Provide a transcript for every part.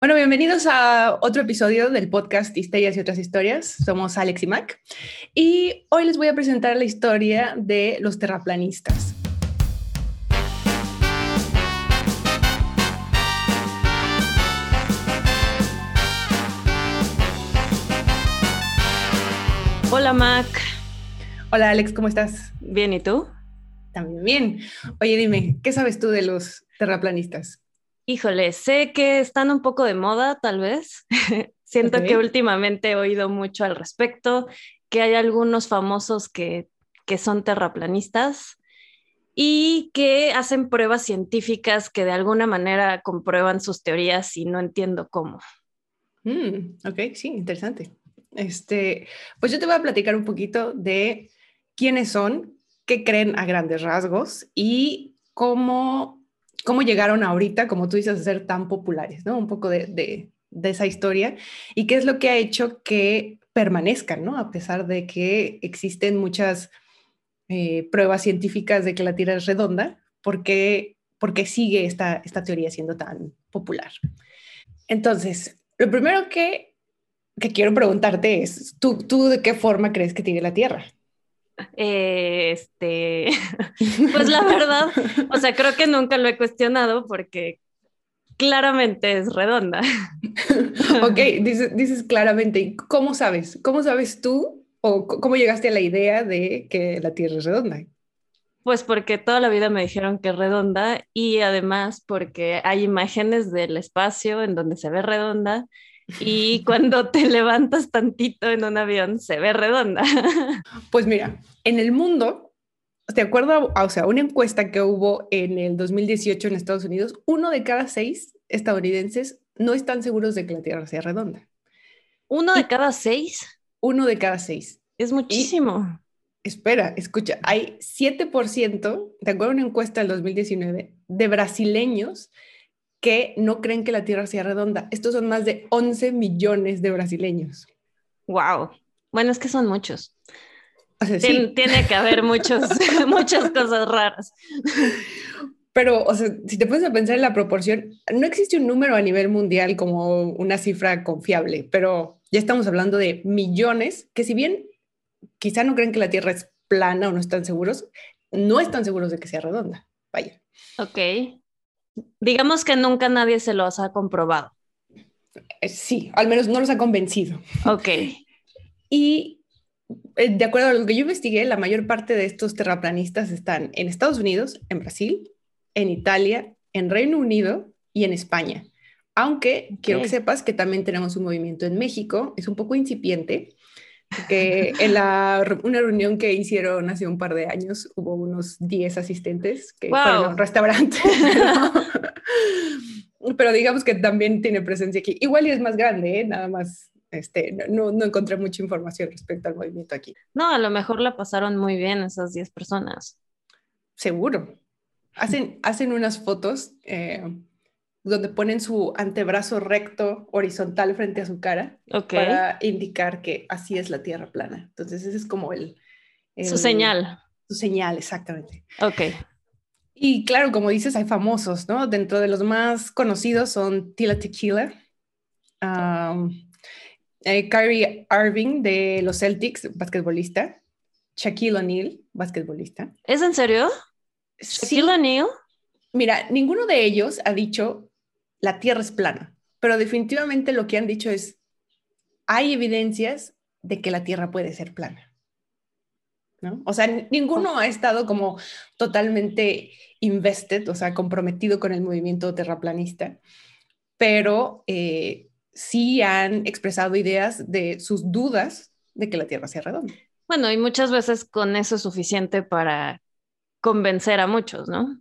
Bueno, bienvenidos a otro episodio del podcast Histerias y otras historias. Somos Alex y Mac y hoy les voy a presentar la historia de los terraplanistas. Hola Mac. Hola Alex, ¿cómo estás? Bien, ¿y tú? También bien. Oye, dime, ¿qué sabes tú de los terraplanistas? Híjole, sé que están un poco de moda, tal vez. Siento que últimamente he oído mucho al respecto, que hay algunos famosos que, que son terraplanistas y que hacen pruebas científicas que de alguna manera comprueban sus teorías y no entiendo cómo. Mm, ok, sí, interesante. Este, pues yo te voy a platicar un poquito de quiénes son, qué creen a grandes rasgos y cómo cómo llegaron ahorita, como tú dices, a ser tan populares, ¿no? Un poco de, esa historia y qué es lo que ha hecho que permanezcan, ¿no? A pesar de que existen muchas eh, pruebas científicas de que la Tierra es redonda, ¿por qué, sigue esta, teoría siendo tan popular? Entonces, lo primero que, quiero preguntarte es, ¿tú, ¿tú de qué forma crees que tiene la Tierra? Este, pues la verdad, o sea, creo que nunca lo he cuestionado porque claramente es redonda. ok, dices, dices claramente, ¿cómo sabes? ¿Cómo sabes tú o cómo llegaste a la idea de que la Tierra es redonda? Pues porque toda la vida me dijeron que es redonda y además porque hay imágenes del espacio en donde se ve redonda y cuando te levantas tantito en un avión se ve redonda. Pues mira, en el mundo, de acuerdo a o sea, una encuesta que hubo en el 2018 en Estados Unidos, uno de cada seis estadounidenses no están seguros de que la Tierra sea redonda. ¿Uno de cada seis? Uno de cada seis. Es muchísimo. espera, escucha, hay 7%, de acuerdo a una encuesta del 2019, de brasileños que no creen que la Tierra sea redonda. Estos son más de 11 millones de brasileños. Wow. Bueno, es que son muchos. tiene que haber muchos, muchas cosas raras. Pero, o sea, si te pones a pensar en la proporción, no existe un número a nivel mundial como una cifra confiable, pero ya estamos hablando de millones que si bien quizá no creen que la Tierra es plana o no están seguros, no están seguros de que sea redonda. Vaya. Ok. Digamos que nunca nadie se los ha comprobado. Eh, sí, al menos no los ha convencido. Ok. Y eh, de acuerdo a lo que yo investigué, la mayor parte de estos terraplanistas están en Estados Unidos, en Brasil, en Italia, en Reino Unido y en España. Aunque quiero que sepas que también tenemos un movimiento en México, es un poco incipiente, que en la, una reunión que hicieron hace un par de años hubo unos 10 asistentes que fueron a un restaurante. Pero, digamos que también tiene presencia aquí. Igual y es más grande, ¿eh? nada más. Este, no, no encontré mucha información respecto al movimiento aquí. No, a lo mejor la pasaron muy bien esas 10 personas. Seguro. Hacen, hacen unas fotos eh, donde ponen su antebrazo recto horizontal frente a su cara para indicar que así es la Tierra plana. Entonces ese es como el, Su señal. Su señal, exactamente. Ok. Y claro, como dices, hay famosos, ¿no? Dentro de los más conocidos son Tila Tequila, eh, Kyrie Irving de los Celtics, basquetbolista, Shaquille O'Neal, basquetbolista. ¿Es en serio? ¿Shaquille O'Neal? Mira, ninguno de ellos ha dicho la Tierra es plana, pero definitivamente lo que han dicho es, hay evidencias de que la Tierra puede ser plana. ¿no? O sea, ninguno ha estado como totalmente invested, o sea, comprometido con el movimiento terraplanista, pero eh, sí han expresado ideas de sus dudas de que la Tierra sea redonda. Bueno, y muchas veces con eso es suficiente para convencer a muchos, ¿no?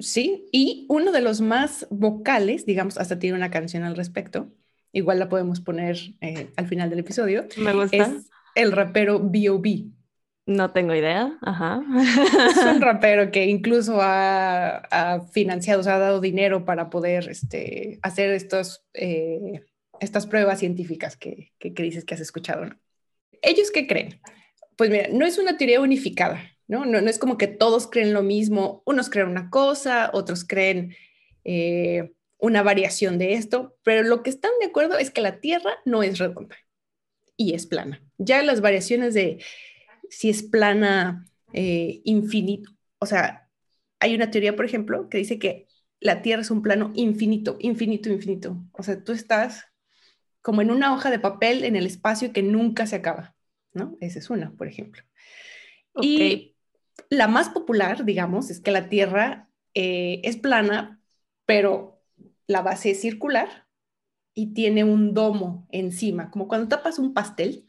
Sí, y uno de los más vocales, digamos, hasta tiene una canción al respecto, igual la podemos poner eh, al final del episodio. Me gusta. Es el rapero B.O.B. No tengo idea, ajá. Es un rapero que incluso ha, financiado, o sea, ha dado dinero para poder este, hacer estos, eh, estas pruebas científicas que, que, que, dices que has escuchado. ¿no? ¿Ellos qué creen? Pues mira, no es una teoría unificada, ¿no? No, es como que todos creen lo mismo, unos creen una cosa, otros creen eh, una variación de esto, pero lo que están de acuerdo es que la Tierra no es redonda y es plana. Ya las variaciones de si es plana eh, infinito, o sea, hay una teoría, por ejemplo, que dice que la Tierra es un plano infinito, infinito, infinito. O sea, tú estás como en una hoja de papel en el espacio que nunca se acaba, ¿no? Esa es una, por ejemplo. Y la más popular, digamos, es que la Tierra eh, es plana, pero la base es circular y tiene un domo encima, como cuando tapas un pastel,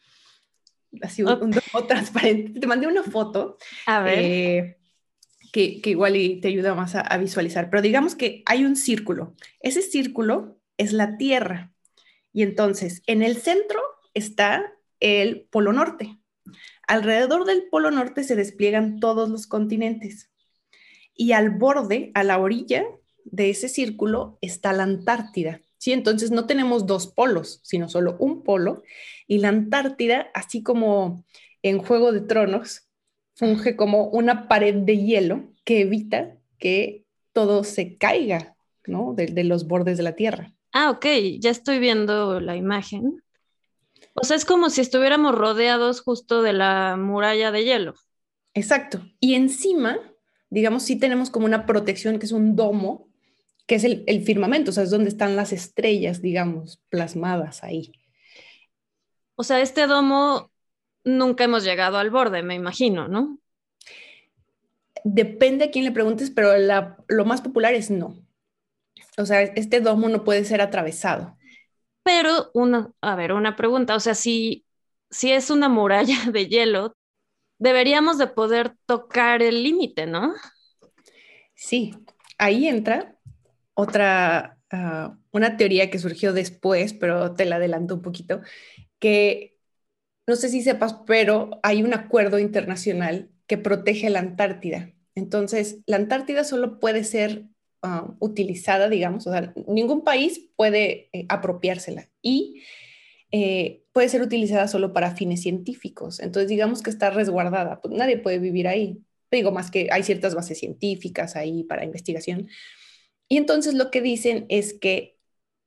así un, domo transparente. Te mandé una foto. A ver. Eh, que, igual y te ayuda más a, visualizar, pero digamos que hay un círculo. Ese círculo es la Tierra. Y entonces, en el centro está el Polo Norte. Alrededor del Polo Norte se despliegan todos los continentes. Y al borde, a la orilla de ese círculo, está la Antártida. Sí, entonces no tenemos dos polos, sino solo un polo. Y la Antártida, así como en Juego de Tronos, funge como una pared de hielo que evita que todo se caiga, ¿no? De, los bordes de la Tierra. Ah, ok, ya estoy viendo la imagen. O sea, es como si estuviéramos rodeados justo de la muralla de hielo. Exacto. Y encima, digamos, sí tenemos como una protección que es un domo, que es el, el firmamento, o sea, es donde están las estrellas, digamos, plasmadas ahí. O sea, este domo nunca hemos llegado al borde, me imagino, ¿no? Depende a quién le preguntes, pero lo más popular es no. O sea, este domo no puede ser atravesado. Pero, una, a ver, una pregunta, o sea, si, si es una muralla de hielo, deberíamos de poder tocar el límite, ¿no? Sí, ahí entra otra, ah, una teoría que surgió después, pero te la adelanto un poquito, que no sé si sepas, pero hay un acuerdo internacional que protege la Antártida. Entonces, la Antártida solo puede ser ah, utilizada, digamos, o sea, ningún país puede eh, apropiársela y eh, puede ser utilizada solo para fines científicos. Entonces, digamos que está resguardada, pues nadie puede vivir ahí. Digo, más que hay ciertas bases científicas ahí para investigación. Y entonces lo que dicen es que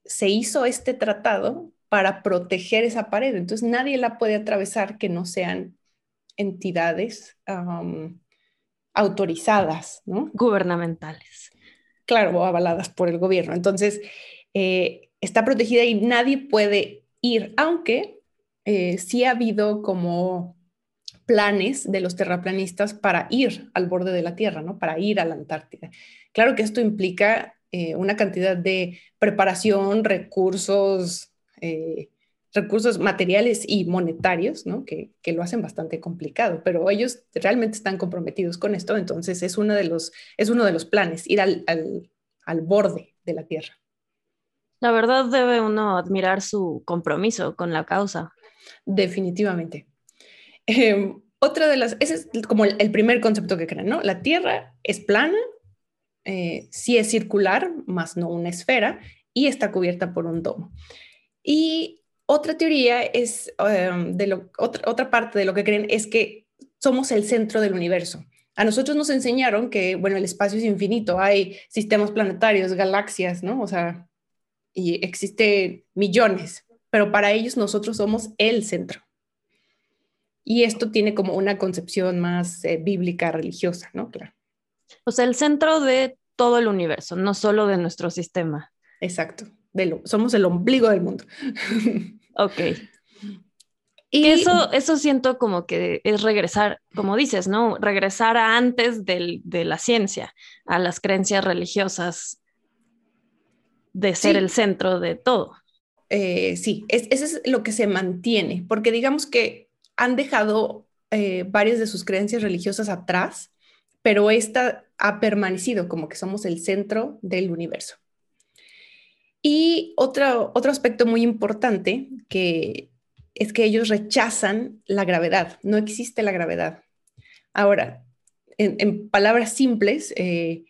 se hizo este tratado para proteger esa pared. Entonces nadie la puede atravesar que no sean entidades autorizadas, ¿no? Gubernamentales. Claro, avaladas por el gobierno. Entonces, eh, está protegida y nadie puede ir, aunque eh, sí ha habido como planes de los terraplanistas para ir al borde de la Tierra, ¿no? Para ir a la Antártida. Claro que esto implica eh, una cantidad de preparación, recursos, recursos materiales y monetarios, ¿no? que, lo hacen bastante complicado, pero ellos realmente están comprometidos con esto, entonces es uno de los, es uno de los planes, ir al, al, borde de la Tierra. La verdad debe uno admirar su compromiso con la causa. Definitivamente. Em, otra de las, ese es como el, primer concepto que creen, ¿no? La Tierra es plana, eh, sí es circular, más no una esfera, y está cubierta por un domo. Y otra teoría es, em, de lo, otra, otra parte de lo que creen es que somos el centro del universo. A nosotros nos enseñaron que, bueno, el espacio es infinito, hay sistemas planetarios, galaxias, ¿no? O sea, y existe millones, pero para ellos nosotros somos el centro. Y esto tiene como una concepción más eh, bíblica, religiosa, ¿no? Claro. O sea, el centro de todo el universo, no solo de nuestro sistema. Exacto somos el ombligo del mundo. Ok. Y eso, eso siento como que es regresar, como dices, ¿no? Regresar a antes de la ciencia, a las creencias religiosas de ser el centro de todo. Eh, sí, es, eso es lo que se mantiene, porque digamos que han dejado eh, varias de sus creencias religiosas atrás, pero esta ha permanecido como que somos el centro del universo. Y otro, otro aspecto muy importante que es que ellos rechazan la gravedad, no existe la gravedad. Ahora, en, palabras simples, eh,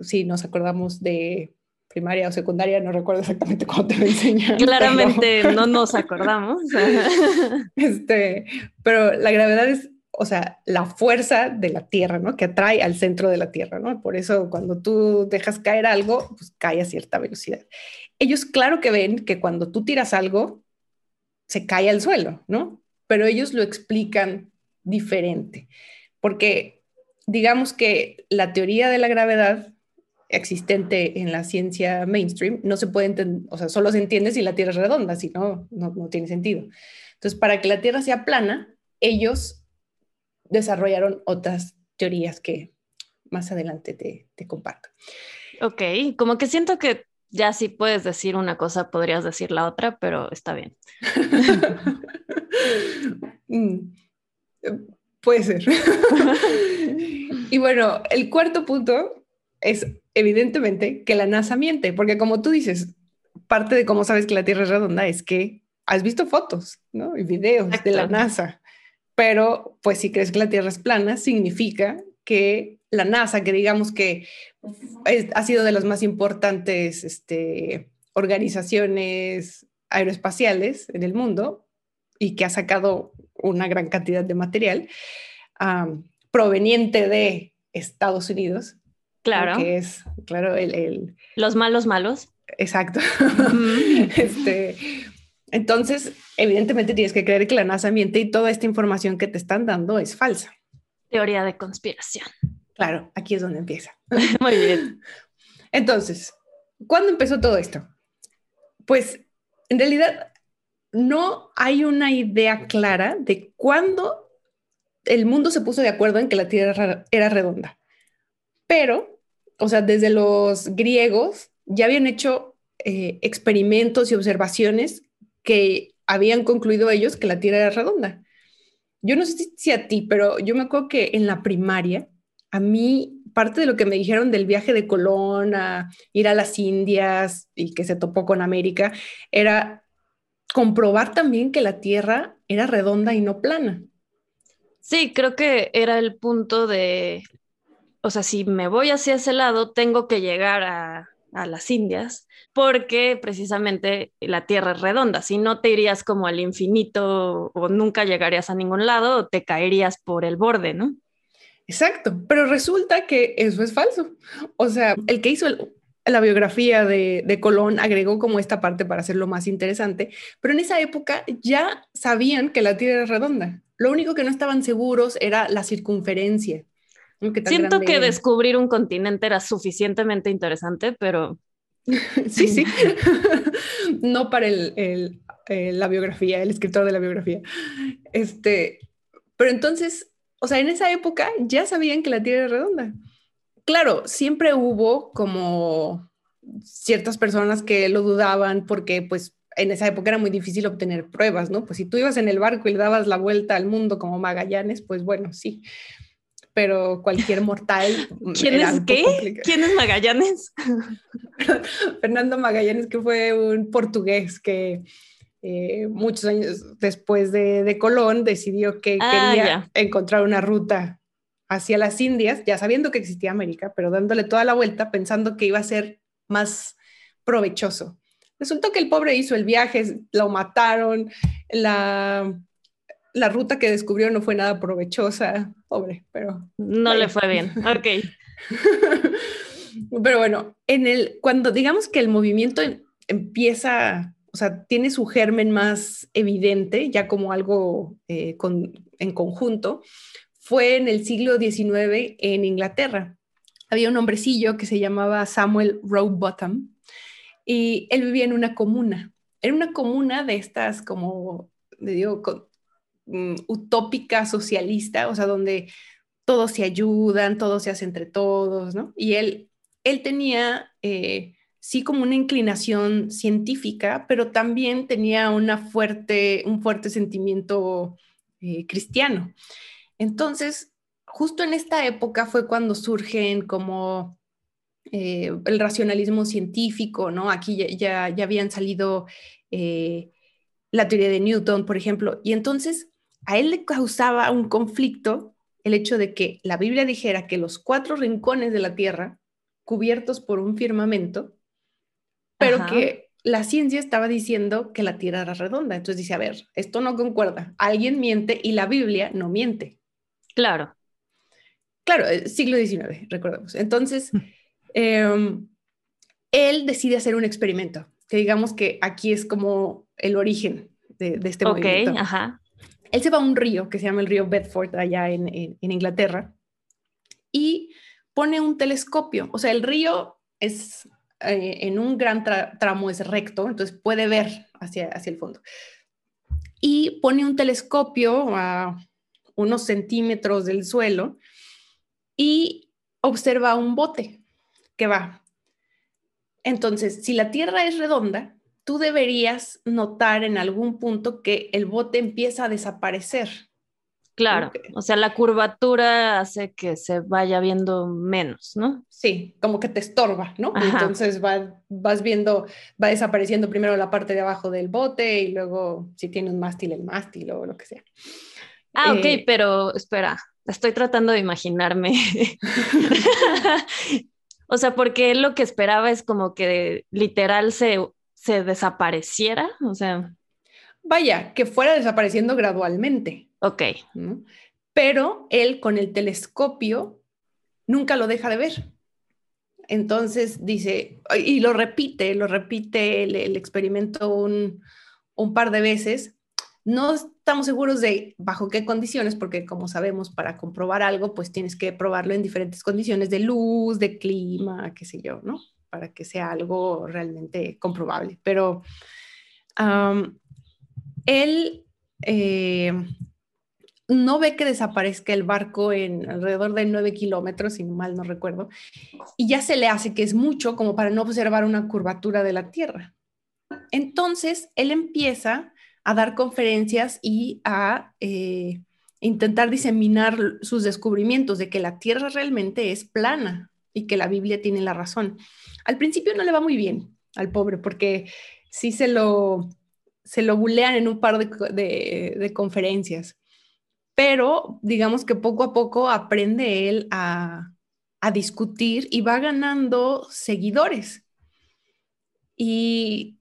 si nos acordamos de primaria o secundaria, no recuerdo exactamente cómo te lo enseñan. Claramente no nos acordamos. este, pero la gravedad es o sea, la fuerza de la Tierra, ¿no? Que atrae al centro de la Tierra, ¿no? Por eso cuando tú dejas caer algo, pues cae a cierta velocidad. Ellos claro que ven que cuando tú tiras algo, se cae al suelo, ¿no? Pero ellos lo explican diferente, porque digamos que la teoría de la gravedad existente en la ciencia mainstream no se puede entender, o sea, solo se entiende si la Tierra es redonda, si no, no, no tiene sentido. Entonces, para que la Tierra sea plana, ellos desarrollaron otras teorías que más adelante te, te comparto. Ok, como que siento que ya si puedes decir una cosa, podrías decir la otra, pero está bien. Mm, puede ser. y bueno, el cuarto punto es evidentemente que la NASA miente, porque como tú dices, parte de cómo sabes que la Tierra es redonda es que has visto fotos ¿no? y videos de la NASA pero pues si crees que la Tierra es plana, significa que la NASA, que digamos que ha sido de las más importantes este, organizaciones aeroespaciales en el mundo y que ha sacado una gran cantidad de material proveniente de Estados Unidos. Claro. Que es, claro, el... Los malos malos. Exacto. este, entonces, evidentemente tienes que creer que la NASA miente y toda esta información que te están dando es falsa. Teoría de conspiración. Claro, aquí es donde empieza. Muy bien. Entonces, ¿cuándo empezó todo esto? Pues en realidad no hay una idea clara de cuándo el mundo se puso de acuerdo en que la Tierra era redonda. Pero, o sea, desde los griegos ya habían hecho eh, experimentos y observaciones que habían concluido ellos que la Tierra era redonda. Yo no sé si a ti, pero yo me acuerdo que en la primaria, a mí parte de lo que me dijeron del viaje de Colón a ir a las Indias y que se topó con América era comprobar también que la Tierra era redonda y no plana. Sí, creo que era el punto de, o sea, si me voy hacia ese lado, tengo que llegar a, a las Indias porque precisamente la Tierra es redonda, si no te irías como al infinito o nunca llegarías a ningún lado te caerías por el borde, ¿no? Exacto, pero resulta que eso es falso. O sea, el que hizo la biografía de, de, Colón agregó como esta parte para hacerlo más interesante, pero en esa época ya sabían que la Tierra era redonda. Lo único que no estaban seguros era la circunferencia. Siento que descubrir un continente era suficientemente interesante, pero sí, sí. no para el, la biografía, el escritor de la biografía. Este, pero entonces, o sea, en esa época ya sabían que la Tierra era redonda. Claro, siempre hubo como ciertas personas que lo dudaban porque pues en esa época era muy difícil obtener pruebas, ¿no? Pues si tú ibas en el barco y le dabas la vuelta al mundo como Magallanes, pues bueno, sí pero cualquier mortal. ¿Quién es qué? ¿Quién es Magallanes? Fernando Magallanes, que fue un portugués que eh, muchos años después de, Colón decidió que ah, quería encontrar una ruta hacia las Indias, ya sabiendo que existía América, pero dándole toda la vuelta pensando que iba a ser más provechoso. Resultó que el pobre hizo el viaje, lo mataron, la la ruta que descubrió no fue nada provechosa, pobre, pero... No le fue bien, ok. pero bueno, en el, cuando digamos que el movimiento empieza, o sea, tiene su germen más evidente, ya como algo eh, en conjunto, fue en el siglo XIX en Inglaterra. Había un hombrecillo que se llamaba Samuel Rowbottom y él vivía en una comuna. Era una comuna de estas como, digo, Mm, utópica socialista, o sea, donde todos se ayudan, todos se hacen entre todos, ¿no? Y él, él tenía, eh, sí, como una inclinación científica, pero también tenía una fuerte, un fuerte sentimiento eh, cristiano. Entonces, justo en esta época fue cuando surgen como eh, el racionalismo científico, ¿no? Aquí ya, ya, habían salido la teoría de Newton, por ejemplo, y entonces a él le causaba un conflicto el hecho de que la Biblia dijera que los cuatro rincones de la tierra, cubiertos por un firmamento, pero que la ciencia estaba diciendo que la tierra era redonda. Entonces dice, a ver, esto no concuerda. Alguien miente y la Biblia no miente. Claro. Claro, siglo XIX, recordemos. Entonces, em, él decide hacer un experimento, que digamos que aquí es como el origen de, este movimiento. Ajá. Él se va a un río que se llama el río Bedford, allá en, Inglaterra, y pone un telescopio. O sea, el río es eh, en un gran tramo es recto, entonces puede ver hacia, hacia el fondo. Y pone un telescopio a unos centímetros del suelo y observa un bote que va. Entonces, si la Tierra es redonda, tú deberías notar en algún punto que el bote empieza a desaparecer. Claro, o sea, la curvatura hace que se vaya viendo menos, ¿no? Sí, como que te estorba, ¿no? Entonces vas viendo, va desapareciendo primero la parte de abajo del bote y luego si tiene un mástil, el mástil o lo que sea. Ah, ok, eh, pero espera, estoy tratando de imaginarme. o sea, porque lo que esperaba es como que literal se, se desapareciera, o sea. Vaya, que fuera desapareciendo gradualmente. Ok. Pero él con el telescopio nunca lo deja de ver. Entonces dice, y lo repite, lo repite el, experimento un, par de veces. No estamos seguros de bajo qué condiciones, porque como sabemos, para comprobar algo, pues tienes que probarlo en diferentes condiciones de luz, de clima, qué sé yo, ¿no? Para que sea algo realmente comprobable. Pero él eh, no ve que desaparezca el barco en alrededor de nueve kilómetros, si mal no recuerdo, y ya se le hace que es mucho como para no observar una curvatura de la Tierra. Entonces, él empieza a dar conferencias y a eh, intentar diseminar sus descubrimientos de que la Tierra realmente es plana y que la Biblia tiene la razón. Al principio no le va muy bien al pobre porque sí se lo, se lo bulean en un par de conferencias pero digamos que poco a poco aprende él a, discutir y va ganando seguidores. Y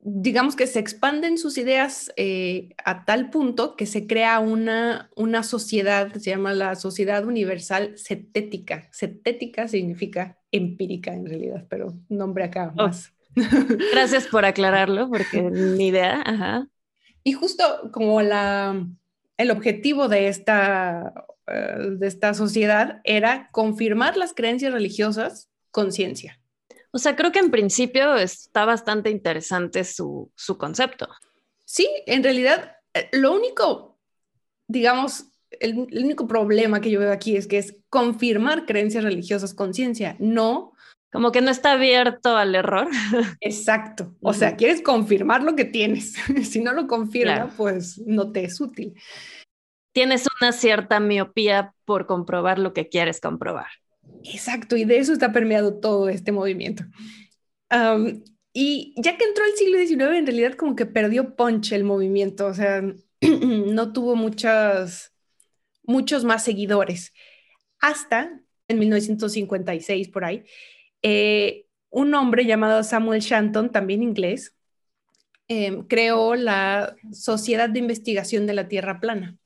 digamos que se expanden sus ideas eh, a tal punto que se crea una, una sociedad, se llama la Sociedad Universal Cetética. Cetética significa empírica en realidad, pero nombre acá oh. más. Gracias por aclararlo, porque ni idea. Y justo como la, el objetivo de esta, eh, de esta sociedad era confirmar las creencias religiosas con ciencia. O sea, creo que en principio está bastante interesante su, concepto. Sí, en realidad, eh, lo único, digamos, el, el, único problema que yo veo aquí es que es confirmar creencias religiosas con ciencia, no como que no está abierto al error. Exacto. O sea, quieres confirmar lo que tienes. si no lo confirma, pues no te es útil. Tienes una cierta miopía por comprobar lo que quieres comprobar. Exacto, y de eso está permeado todo este movimiento. y ya que entró el siglo XIX, en realidad como que perdió punch el movimiento, o sea, no tuvo muchas, muchos más seguidores. Hasta en 1956, por ahí, eh, un hombre llamado Samuel Shanton, también inglés, em, creó la Sociedad de Investigación de la Tierra Plana.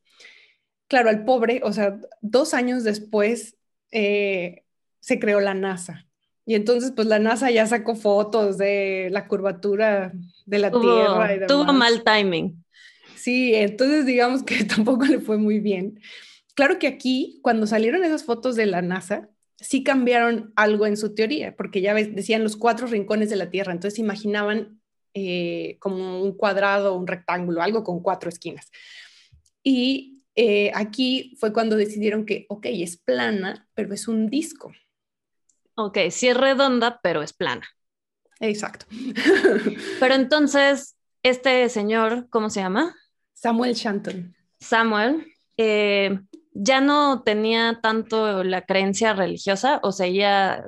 Claro, al pobre, o sea, dos años después eh, se creó la NASA. Y entonces, pues la NASA ya sacó fotos de la curvatura de la Tierra. Y tuvo mal timing. Sí, entonces digamos que tampoco le fue muy bien. Claro que aquí, cuando salieron esas fotos de la NASA, sí cambiaron algo en su teoría, porque ya decían los cuatro rincones de la Tierra, entonces imaginaban eh, como un cuadrado, un rectángulo, algo con cuatro esquinas. Y eh, aquí fue cuando decidieron que, ok, es plana, pero es un disco. Ok, sí es redonda, pero es plana. Exacto. pero entonces, este señor, ¿cómo se llama? Samuel Shanton. Samuel, eh, ya no tenía tanto la creencia religiosa o seguía,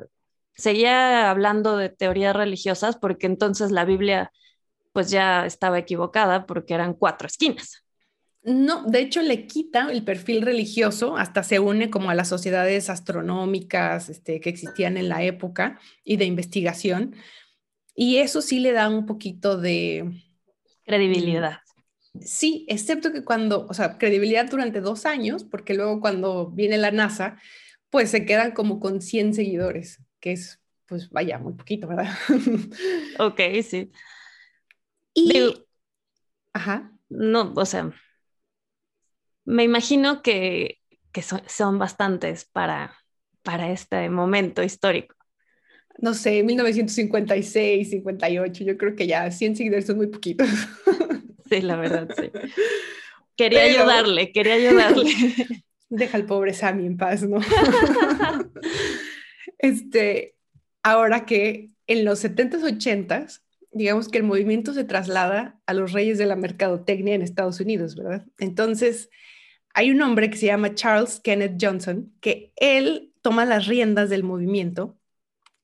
seguía hablando de teorías religiosas porque entonces la Biblia pues ya estaba equivocada porque eran cuatro esquinas. No, de hecho le quita el perfil religioso, hasta se une como a las sociedades astronómicas este, que existían en la época y de investigación. Y eso sí le da un poquito de credibilidad. Sí, excepto que cuando, o sea, credibilidad durante dos años, porque luego cuando viene la NASA, pues se quedan como con 100 seguidores, que es, pues vaya, muy poquito, ¿verdad? ok, sí. Y, ajá. No, o sea, me imagino que, son, bastantes para, para este momento histórico. No sé, 1956, 58, yo creo que ya 100 seguidores son muy poquitos. Sí, la verdad, sí. Quería ayudarle, quería ayudarle. Deja al pobre Sammy en paz, ¿no? este, ahora que en los 70s, 80s, digamos que el movimiento se traslada a los reyes de la mercadotecnia en Estados Unidos, ¿verdad? Entonces, hay un hombre que se llama Charles Kenneth Johnson, que él toma las riendas del movimiento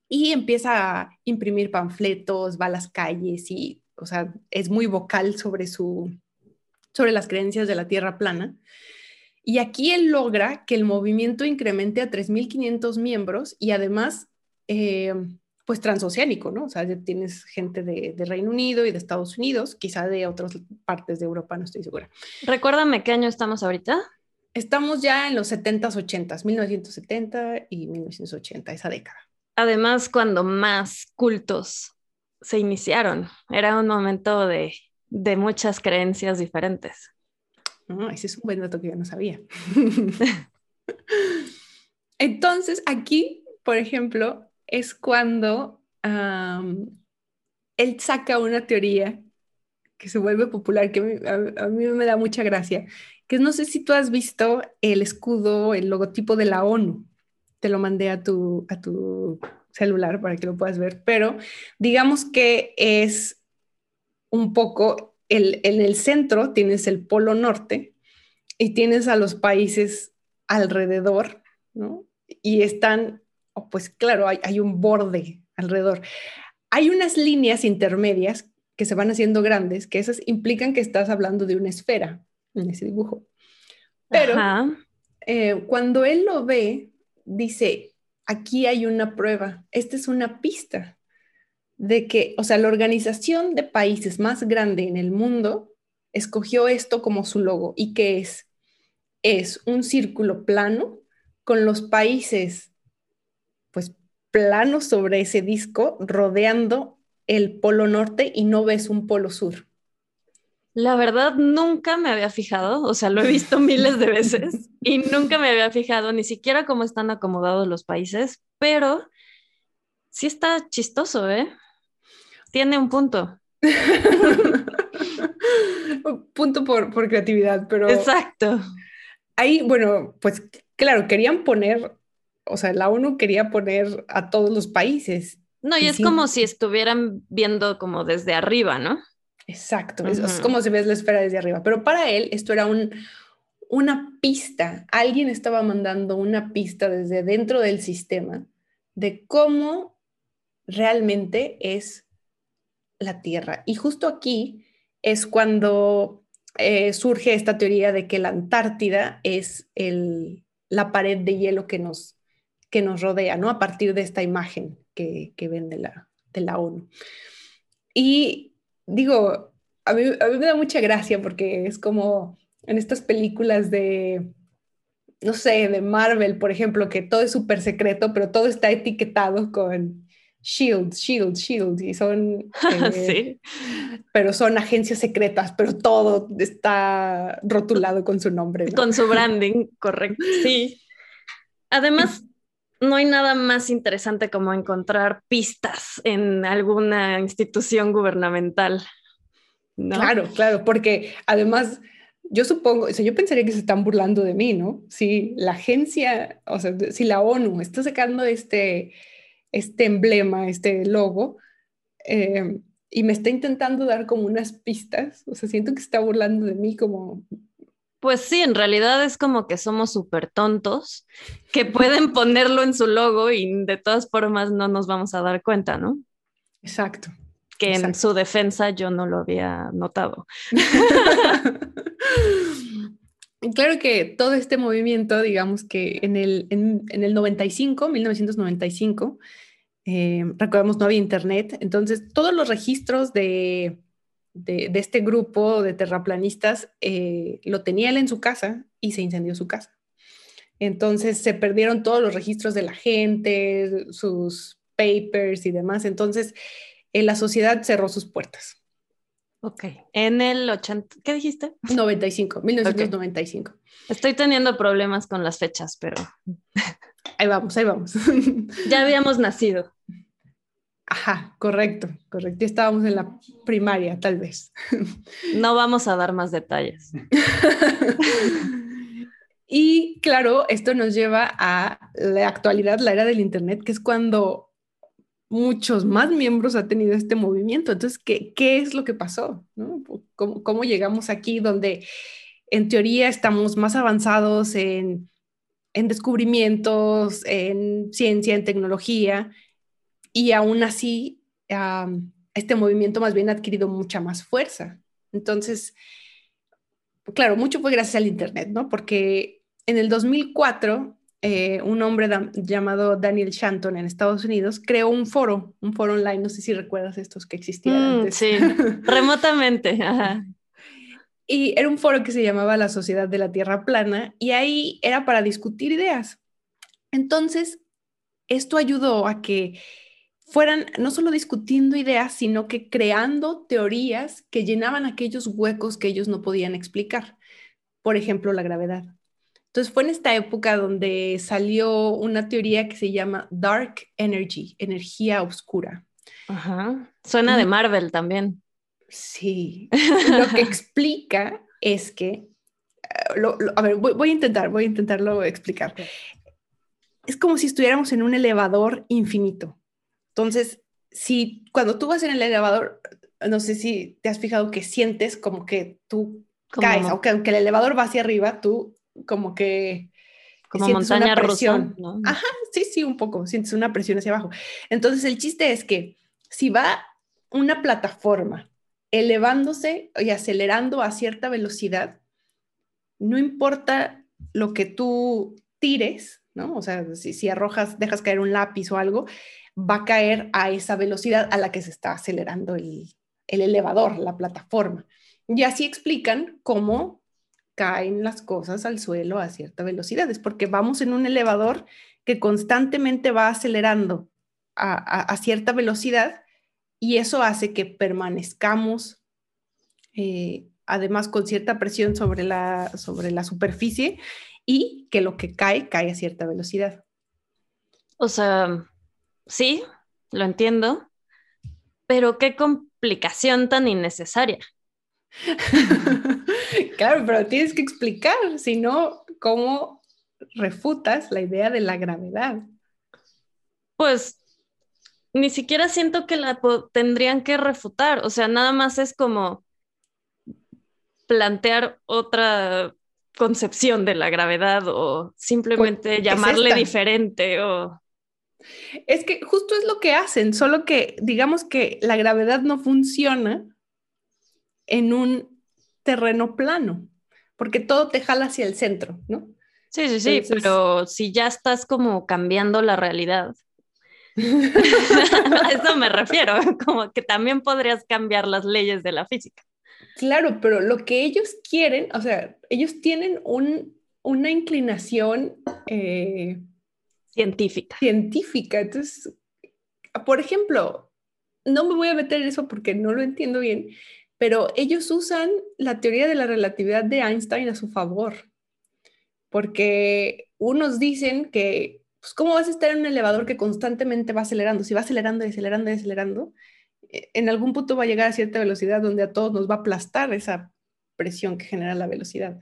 y empieza a imprimir panfletos, va a las calles y o sea, es muy vocal sobre, su, sobre las creencias de la Tierra plana. Y aquí él logra que el movimiento incremente a 3.500 miembros y además, eh, pues transoceánico, ¿no? O sea, tienes gente de, de, Reino Unido y de Estados Unidos, quizá de otras partes de Europa, no estoy segura. Recuérdame qué año estamos ahorita. Estamos ya en los 70s, 80s, 1970 y 1980, esa década. Además, cuando más cultos se iniciaron. Era un momento de, muchas creencias diferentes. ese es un buen dato que yo no sabía. Entonces, aquí, por ejemplo, es cuando él saca una teoría que se vuelve popular, que a, mí me da mucha gracia, que no sé si tú has visto el escudo, el logotipo de la ONU. Te lo mandé a tu, a tu celular para que lo puedas ver, pero digamos que es un poco, el, en el centro tienes el polo norte y tienes a los países alrededor, ¿no? Y están, oh, pues claro, hay, hay un borde alrededor. Hay unas líneas intermedias que se van haciendo grandes, que esas implican que estás hablando de una esfera en ese dibujo. Pero eh, cuando él lo ve, dice, aquí hay una prueba, esta es una pista de que, o sea, la organización de países más grande en el mundo escogió esto como su logo. ¿Y qué es? Es un círculo plano con los países, planos sobre ese disco, rodeando el polo norte y no ves un polo sur. La verdad, nunca me había fijado, o sea, lo he visto miles de veces y nunca me había fijado ni siquiera cómo están acomodados los países, pero sí está chistoso, ¿eh? Tiene un punto. punto por, por creatividad, pero... Exacto. Ahí, bueno, pues claro, querían poner, o sea, la ONU quería poner a todos los países. No, y, es como si estuvieran viendo como desde arriba, ¿no? Exacto, es, como si ves la esfera desde arriba. Pero para él esto era un, una pista. Alguien estaba mandando una pista desde dentro del sistema de cómo realmente es la Tierra. Y justo aquí es cuando eh, surge esta teoría de que la Antártida es el, la pared de hielo que nos, que nos rodea, ¿no? A partir de esta imagen que, que ven de la, de la ONU. Y digo, a mí, me da mucha gracia porque es como en estas películas de, no sé, de Marvel, por ejemplo, que todo es súper secreto, pero todo está etiquetado con Shield, Shield, Shield, y son, eh, pero son agencias secretas, pero todo está rotulado con su nombre. Con su branding, correcto. Sí. Además, no hay nada más interesante como encontrar pistas en alguna institución gubernamental. Claro, claro, porque además yo supongo, o sea, yo pensaría que se están burlando de mí, ¿no? Si la agencia, o sea, si la ONU está sacando este, este emblema, este logo, eh, y me está intentando dar como unas pistas, o sea, siento que se está burlando de mí como pues sí, en realidad es como que somos súper tontos que pueden ponerlo en su logo y de todas formas no nos vamos a dar cuenta, ¿no? Exacto. Que en su defensa yo no lo había notado. claro que todo este movimiento, digamos que en el, en, el 95, 1995, eh, recordemos no había internet, entonces todos los registros de de, este grupo de terraplanistas eh, lo tenía él en su casa y se incendió su casa. Entonces se perdieron todos los registros de la gente, sus papers y demás. Entonces eh, la sociedad cerró sus puertas. Ok, en el 80, ¿qué dijiste? 95, 1995. Estoy teniendo problemas con las fechas, pero... Ahí vamos, ahí vamos. ya habíamos nacido. Ajá, correcto, correcto. Ya estábamos en la primaria, tal vez. No vamos a dar más detalles. y claro, esto nos lleva a la actualidad, la era del Internet, que es cuando muchos más miembros ha tenido este movimiento. Entonces, ¿qué, qué es lo que pasó? ¿Cómo, ¿Cómo, llegamos aquí donde en teoría estamos más avanzados en, en descubrimientos, en ciencia, en tecnología, y aún así este movimiento más bien ha adquirido mucha más fuerza. Entonces, claro, mucho fue gracias al Internet, ¿no? Porque en el 2004, eh, un hombre llamado Daniel Shanton en Estados Unidos creó un foro, un foro online, no sé si recuerdas estos que existían mm, antes. Sí, remotamente. Y era un foro que se llamaba la Sociedad de la Tierra Plana y ahí era para discutir ideas. Entonces, esto ayudó a que fueran no solo discutiendo ideas, sino que creando teorías que llenaban aquellos huecos que ellos no podían explicar. Por ejemplo, la gravedad. Entonces fue en esta época donde salió una teoría que se llama Dark Energy, energía oscura. Ajá. Suena de Marvel también. Sí. Lo que explica es que, eh, a ver, voy, a intentar, voy a intentarlo explicar. Es como si estuviéramos en un elevador infinito. Entonces, si cuando tú vas en el elevador, no sé si te has fijado que sientes como que tú caes, aunque, aunque, el elevador va hacia arriba, tú como que como montaña presión. Ajá, sí, sí, un poco, sientes una presión hacia abajo. Entonces, el chiste es que si va una plataforma elevándose y acelerando a cierta velocidad, no importa lo que tú tires, ¿no? O sea, si, si arrojas, dejas caer un lápiz o algo, va a caer a esa velocidad a la que se está acelerando el, elevador, la plataforma. Y así explican cómo caen las cosas al suelo a cierta velocidad. Es porque vamos en un elevador que constantemente va acelerando a, cierta velocidad y eso hace que permanezcamos, eh, además con cierta presión sobre la, sobre la superficie y que lo que cae cae a cierta velocidad. O sea, sí, lo entiendo, pero qué complicación tan innecesaria. claro, pero tienes que explicar, si no, ¿cómo refutas la idea de la gravedad? Pues ni siquiera siento que la tendrían que refutar, o sea, nada más es como plantear otra concepción de la gravedad o simplemente pues, llamarle diferente o es que justo es lo que hacen, solo que digamos que la gravedad no funciona en un terreno plano, porque todo te jala hacia el centro, ¿no? Sí, sí, sí, pero si ya estás como cambiando la realidad. a eso me refiero, como que también podrías cambiar las leyes de la física. Claro, pero lo que ellos quieren, o sea, ellos tienen una inclinación eh, Científica. Científica. Entonces, por ejemplo, no me voy a meter en eso porque no lo entiendo bien, pero ellos usan la teoría de la relatividad de Einstein a su favor, porque unos dicen que, pues, ¿cómo vas a estar en un elevador que constantemente va acelerando? Si va acelerando y acelerando y acelerando, eh, en algún punto va a llegar a cierta velocidad donde a todos nos va a aplastar esa presión que genera la velocidad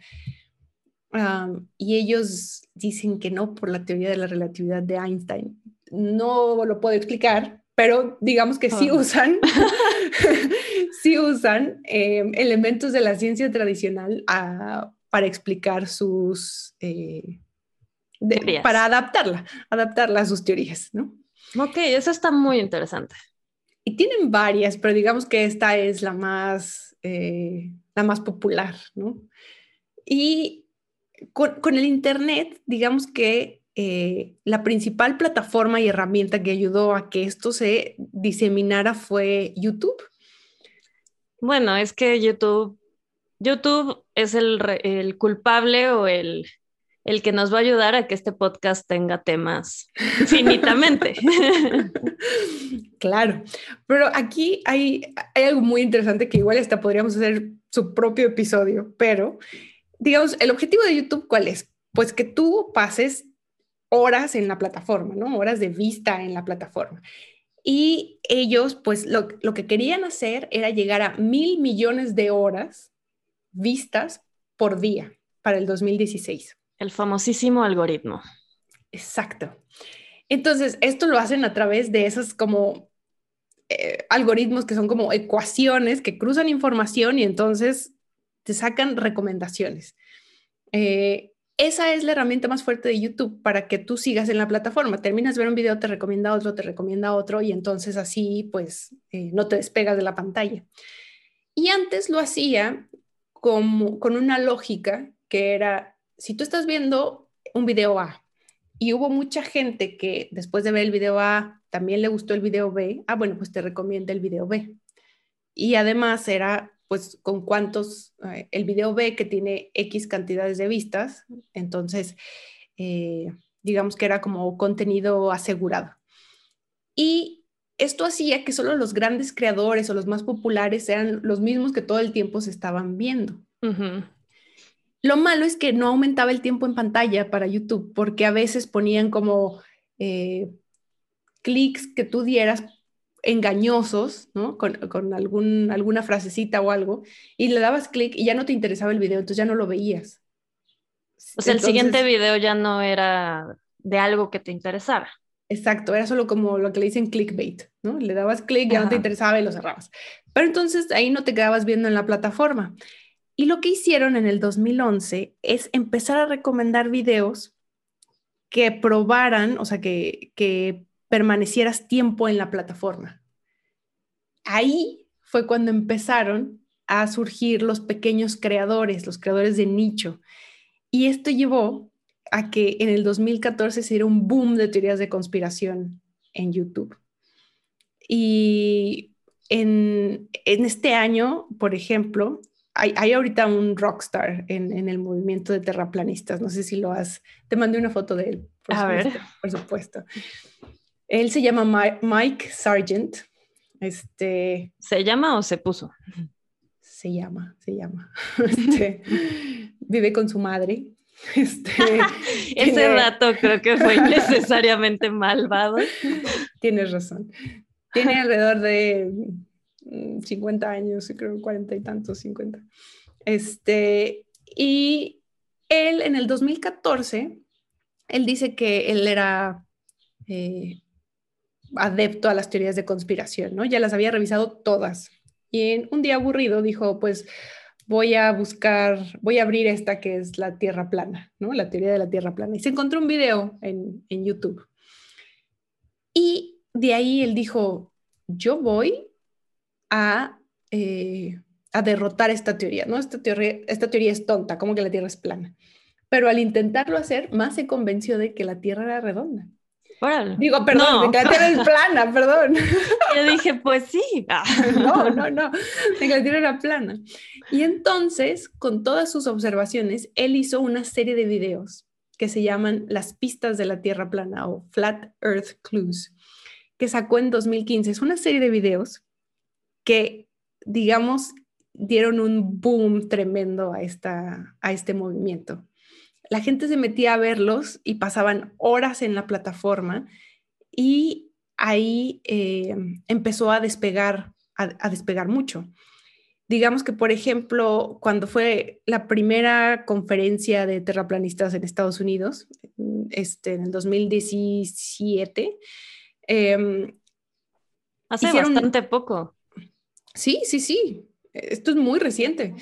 y ellos dicen que no por la teoría de la relatividad de Einstein. No lo puedo explicar, pero digamos que sí ah. usan, sí usan em, elementos de la ciencia tradicional ah, para explicar sus, eh, para adaptarla, adaptarla a sus teorías, ¿no? Ok, eso está muy interesante. Y tienen varias, pero digamos que esta es la más, eh, la más popular, ¿no? Y con, el Internet, digamos que eh, la principal plataforma y herramienta que ayudó a que esto se diseminara fue YouTube. Bueno, es que YouTube, YouTube es el, el culpable o el, el que nos va a ayudar a que este podcast tenga temas infinitamente. claro, pero aquí hay, hay algo muy interesante que igual hasta podríamos hacer su propio episodio, pero digamos, el objetivo de YouTube, ¿cuál es? Pues que tú pases horas en la plataforma, ¿no? Horas de vista en la plataforma. Y ellos, pues lo, lo que querían hacer era llegar a mil millones de horas vistas por día para el 2016. El famosísimo algoritmo. Exacto. Entonces, esto lo hacen a través de esos como eh, algoritmos que son como ecuaciones que cruzan información y entonces te sacan recomendaciones. Eh, esa es la herramienta más fuerte de YouTube para que tú sigas en la plataforma. Terminas de ver un video, te recomienda otro, te recomienda otro y entonces así pues eh, no te despegas de la pantalla. Y antes lo hacía con una lógica que era si tú estás viendo un video A y hubo mucha gente que después de ver el video A también le gustó el video B, ah, bueno, pues te recomienda el video B. Y además era pues con cuántos, eh, el video B que tiene X cantidades de vistas, entonces eh, digamos que era como contenido asegurado. Y esto hacía que solo los grandes creadores o los más populares eran los mismos que todo el tiempo se estaban viendo. Lo malo es que no aumentaba el tiempo en pantalla para YouTube porque a veces ponían como eh, clics que tú dieras engañosos, ¿no? Con, algún, alguna frasecita o algo, y le dabas clic y ya no te interesaba el video, entonces ya no lo veías. O sea, el siguiente video ya no era de algo que te interesara. Exacto, era solo como lo que le dicen clickbait, ¿no? Le dabas clic, ya no te interesaba y lo cerrabas. Pero entonces ahí no te quedabas viendo en la plataforma. Y lo que hicieron en el 2011 es empezar a recomendar videos que probaran, o sea, que, que permanecieras tiempo en la plataforma. Ahí fue cuando empezaron a surgir los pequeños creadores, los creadores de nicho. Y esto llevó a que en el 2014 se diera un boom de teorías de conspiración en YouTube. Y en, en este año, por ejemplo, hay, ahorita un rockstar en, en, el movimiento de terraplanistas. No sé si lo has. Te mandé una foto de él. Por A ver. Por supuesto. Él se llama Mike Sargent. Este, ¿Se llama o se puso? Se llama, se llama. Este, vive con su madre. Este, Ese dato creo que fue necesariamente malvado. Tienes razón. Tiene alrededor de 50 mm, años, creo 40 y tantos, 50. Este, y él en el 2014, él dice que él era eh, adepto a las teorías de conspiración, ¿no? Ya las había revisado todas. Y en un día aburrido dijo, pues voy a buscar, voy a abrir esta que es la Tierra plana, ¿no? La teoría de la Tierra plana. Y se encontró un video en, en YouTube. Y de ahí él dijo, yo voy a, eh, a derrotar esta teoría, ¿no? Esta teoría, esta teoría es tonta, como que la Tierra es plana. Pero al intentarlo hacer, más se convenció de que la Tierra era redonda. Digo, perdón, de que la Tierra es plana, perdón. Yo dije, pues sí. no, no, no, de que la Tierra era plana. Y entonces, con todas sus observaciones, él hizo una serie de videos que se llaman Las pistas de la Tierra plana o Flat Earth Clues, que sacó en 2015. Es una serie de videos que, digamos, dieron un boom tremendo a, esta, a este movimiento. La gente se metía a verlos y pasaban horas en la plataforma y ahí eh, empezó a despegar, a, despegar mucho. Digamos que, por ejemplo, cuando fue la primera conferencia de terraplanistas en Estados Unidos, este, en el 2017, em, Hace bastante poco. Sí, sí, sí. Esto es muy reciente.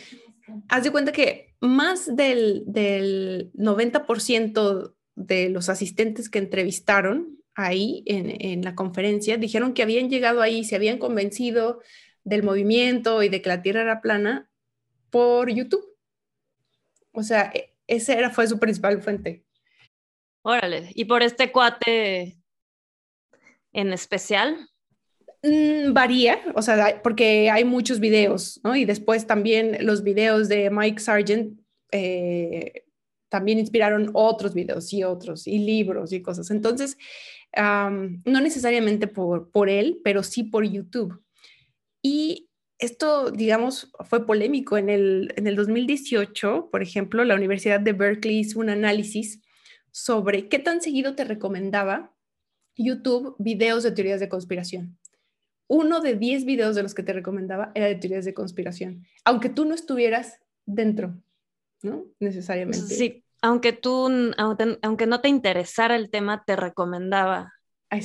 Haz de cuenta que más del, del 90% de los asistentes que entrevistaron ahí en, en, la conferencia dijeron que habían llegado ahí, se habían convencido del movimiento y de que la Tierra era plana por YouTube. O sea, e, esa era, fue su principal fuente. Órale, ¿y por este cuate en especial? Mm, varía, o sea, porque hay muchos videos. Y después también los videos de Mike Sargent eh, también inspiraron otros videos y otros, y libros y cosas. Entonces, no necesariamente por, por él, pero sí por YouTube. Y esto, digamos, fue polémico. En el, en el 2018, por ejemplo, la Universidad de Berkeley hizo un análisis sobre qué tan seguido te recomendaba YouTube videos de teorías de conspiración. Uno de 10 videos de los que te recomendaba era de teorías de conspiración, aunque tú no estuvieras dentro, ¿no? Necesariamente. Sí, aunque tú, aunque no te interesara el tema, te recomendaba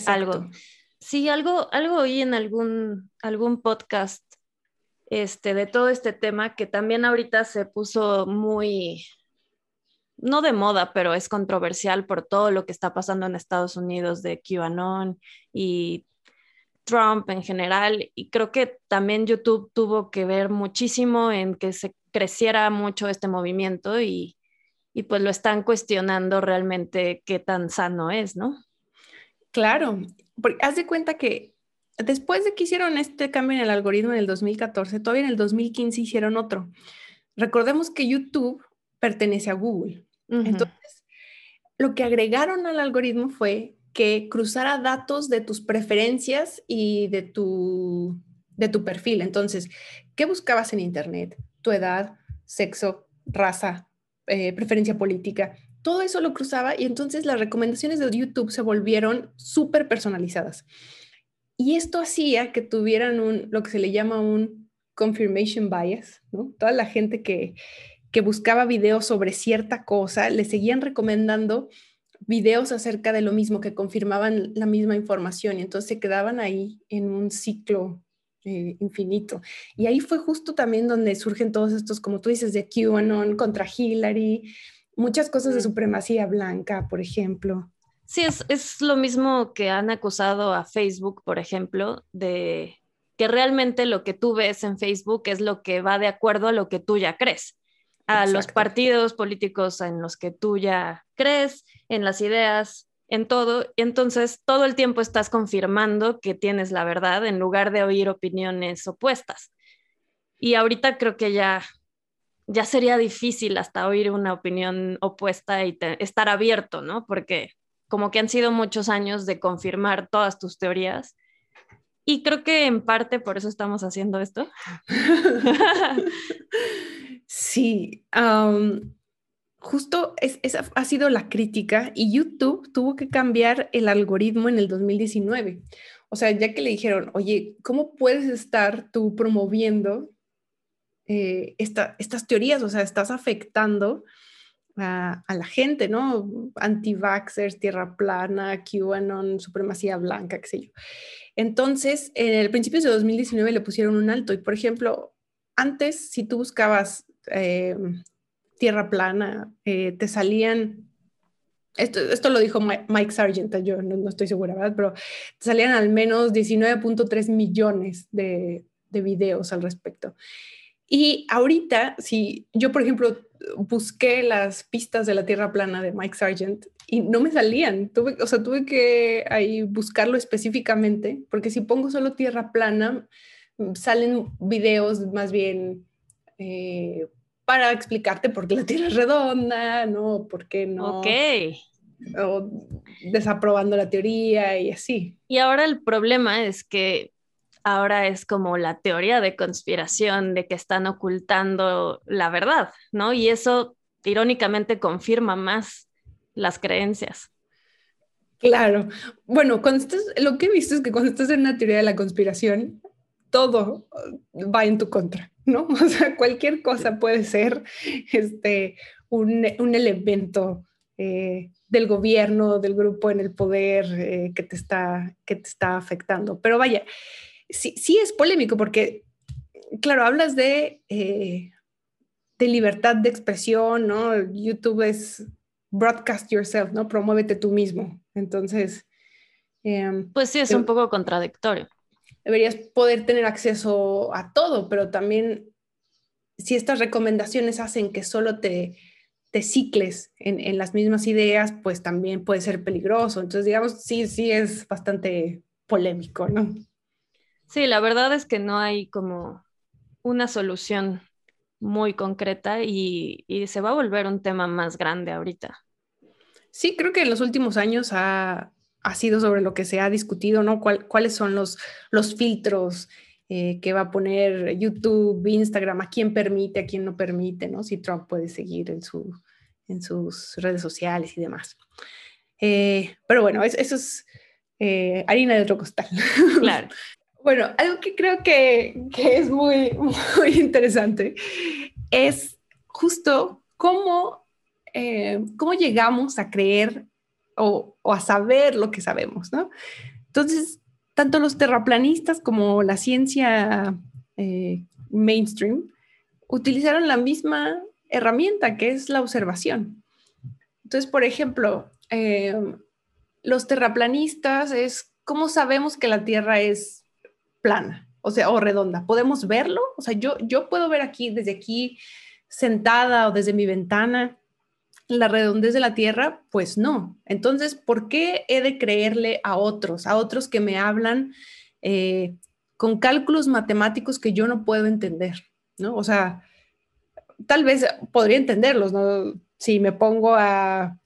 algo. Sí, algo, algo oí en algún, algún podcast este, de todo este tema que también ahorita se puso muy, no de moda, pero es controversial por todo lo que está pasando en Estados Unidos de QAnon y Trump en general. Y creo que también YouTube tuvo que ver muchísimo en que se creciera mucho este movimiento y, y pues lo están cuestionando realmente qué tan sano es, ¿no? Claro, porque haz de cuenta que después de que hicieron este cambio en el algoritmo en el 2014, todavía en el 2015 hicieron otro. Recordemos que YouTube pertenece a Google. Entonces, lo que agregaron al algoritmo fue que cruzara datos de tus preferencias y de tu, de tu perfil. Entonces, ¿qué buscabas en Internet? Tu edad, sexo, raza, eh, preferencia política. Todo eso lo cruzaba y entonces las recomendaciones de YouTube se volvieron súper personalizadas. Y esto hacía que tuvieran un, lo que se le llama un confirmation bias, ¿no? Toda la gente que, que buscaba videos sobre cierta cosa, le seguían recomendando videos acerca de lo mismo, que confirmaban la misma información y entonces se quedaban ahí en un ciclo eh, infinito. Y ahí fue justo también donde surgen todos estos, como tú dices, de QAnon contra Hillary, muchas cosas de supremacía blanca, por ejemplo. Sí, es, es lo mismo que han acusado a Facebook, por ejemplo, de que realmente lo que tú ves en Facebook es lo que va de acuerdo a lo que tú ya crees a los partidos políticos en los que tú ya crees, en las ideas, en todo. Y entonces todo el tiempo estás confirmando que tienes la verdad en lugar de oír opiniones opuestas. Y ahorita creo que ya, ya sería difícil hasta oír una opinión opuesta y estar abierto, ¿no? Porque como que han sido muchos años de confirmar todas tus teorías. Y creo que en parte por eso estamos haciendo esto. Sí, justo esa ha sido la crítica y YouTube tuvo que cambiar el algoritmo en el 2019. O sea, ya que le dijeron, oye, ¿cómo puedes estar tú promoviendo eh, estas teorías? O sea, estás afectando a, la gente, ¿no? Anti-vaxxers, tierra plana, QAnon, supremacía blanca, qué sé yo. Entonces, en el principio de 2019 le pusieron un alto y, por ejemplo, antes, si tú buscabas eh, tierra plana, eh, te salían, esto, esto, lo dijo Mike Sargent, yo no, estoy segura, ¿verdad? Pero te salían al menos 19.3 millones de, de videos al respecto. Y ahorita, si yo, por ejemplo, busqué las pistas de la Tierra plana de Mike Sargent y no me salían, tuve, o sea, tuve que ahí buscarlo específicamente, porque si pongo solo Tierra plana, salen videos más bien eh, para explicarte por qué la Tierra es redonda, ¿no? ¿Por qué no? Ok. O desaprobando la teoría y así. Y ahora el problema es que ahora es como la teoría de conspiración de que están ocultando la verdad, ¿no? Y eso irónicamente confirma más las creencias. Claro. Bueno, lo que he visto es que cuando estás en una teoría de la conspiración, todo va en tu contra, ¿no? O sea, cualquier cosa puede ser este, un, un elemento eh, del gobierno, del grupo en el poder eh, que, te está, que te está afectando. Pero vaya, sí, sí es polémico porque, claro, hablas de, eh, de libertad de expresión, ¿no? YouTube es broadcast yourself, ¿no? Promuévete tú mismo. Entonces... Em, pues sí, es un poco contradictorio deberías poder tener acceso a todo, pero también si estas recomendaciones hacen que solo te, te cicles en, en, las mismas ideas, pues también puede ser peligroso. Entonces, digamos, sí, sí es bastante polémico, ¿no? Sí, la verdad es que no hay como una solución muy concreta y, se va a volver un tema más grande ahorita. Sí, creo que en los últimos años ha, sido sobre lo que se ha discutido, ¿no? ¿Cuáles son los, los filtros eh, que va a poner YouTube, Instagram, a quién permite, a quién no permite, ¿no? Si Trump puede seguir en, su, en sus redes sociales y demás. Eh, pero bueno, eso, es eh, harina de otro costal. Claro. Bueno, algo que creo que, es muy, muy interesante es justo cómo, eh, cómo llegamos a creer o, a saber lo que sabemos, ¿no? Entonces, tanto los terraplanistas como la ciencia eh, mainstream utilizaron la misma herramienta que es la observación. Entonces, por ejemplo, eh, los terraplanistas es cómo sabemos que la Tierra es plana, o sea, o redonda. ¿Podemos verlo? O sea, yo, yo puedo ver aquí, desde aquí, sentada o desde mi ventana, la redondez de la Tierra, pues no. Entonces, ¿por qué he de creerle a otros, a otros que me hablan eh, con cálculos matemáticos que yo no puedo entender? ¿no? O sea, tal vez podría entenderlos, ¿no? Si me pongo a,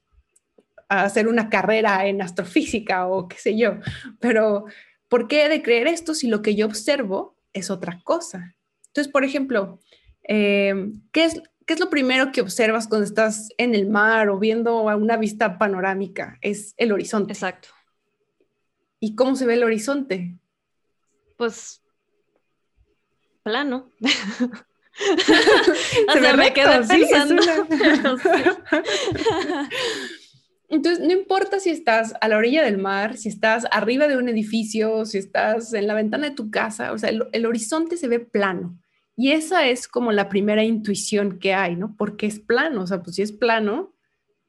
hacer una carrera en astrofísica o qué sé yo, pero ¿Por qué he de creer esto si lo que yo observo es otra cosa? Entonces, por ejemplo, em, ¿qué, es, ¿qué es lo primero que observas cuando estás en el mar o viendo una vista panorámica? Es el horizonte. Exacto. ¿Y cómo se ve el horizonte? Pues plano. o sea, me quedé pensando. Entonces, no importa si estás a la orilla del mar, si estás arriba de un edificio, si estás en la ventana de tu casa, o sea, el, horizonte se ve plano. Y esa es como la primera intuición que hay, ¿no? Porque es plano, o sea, pues si es plano,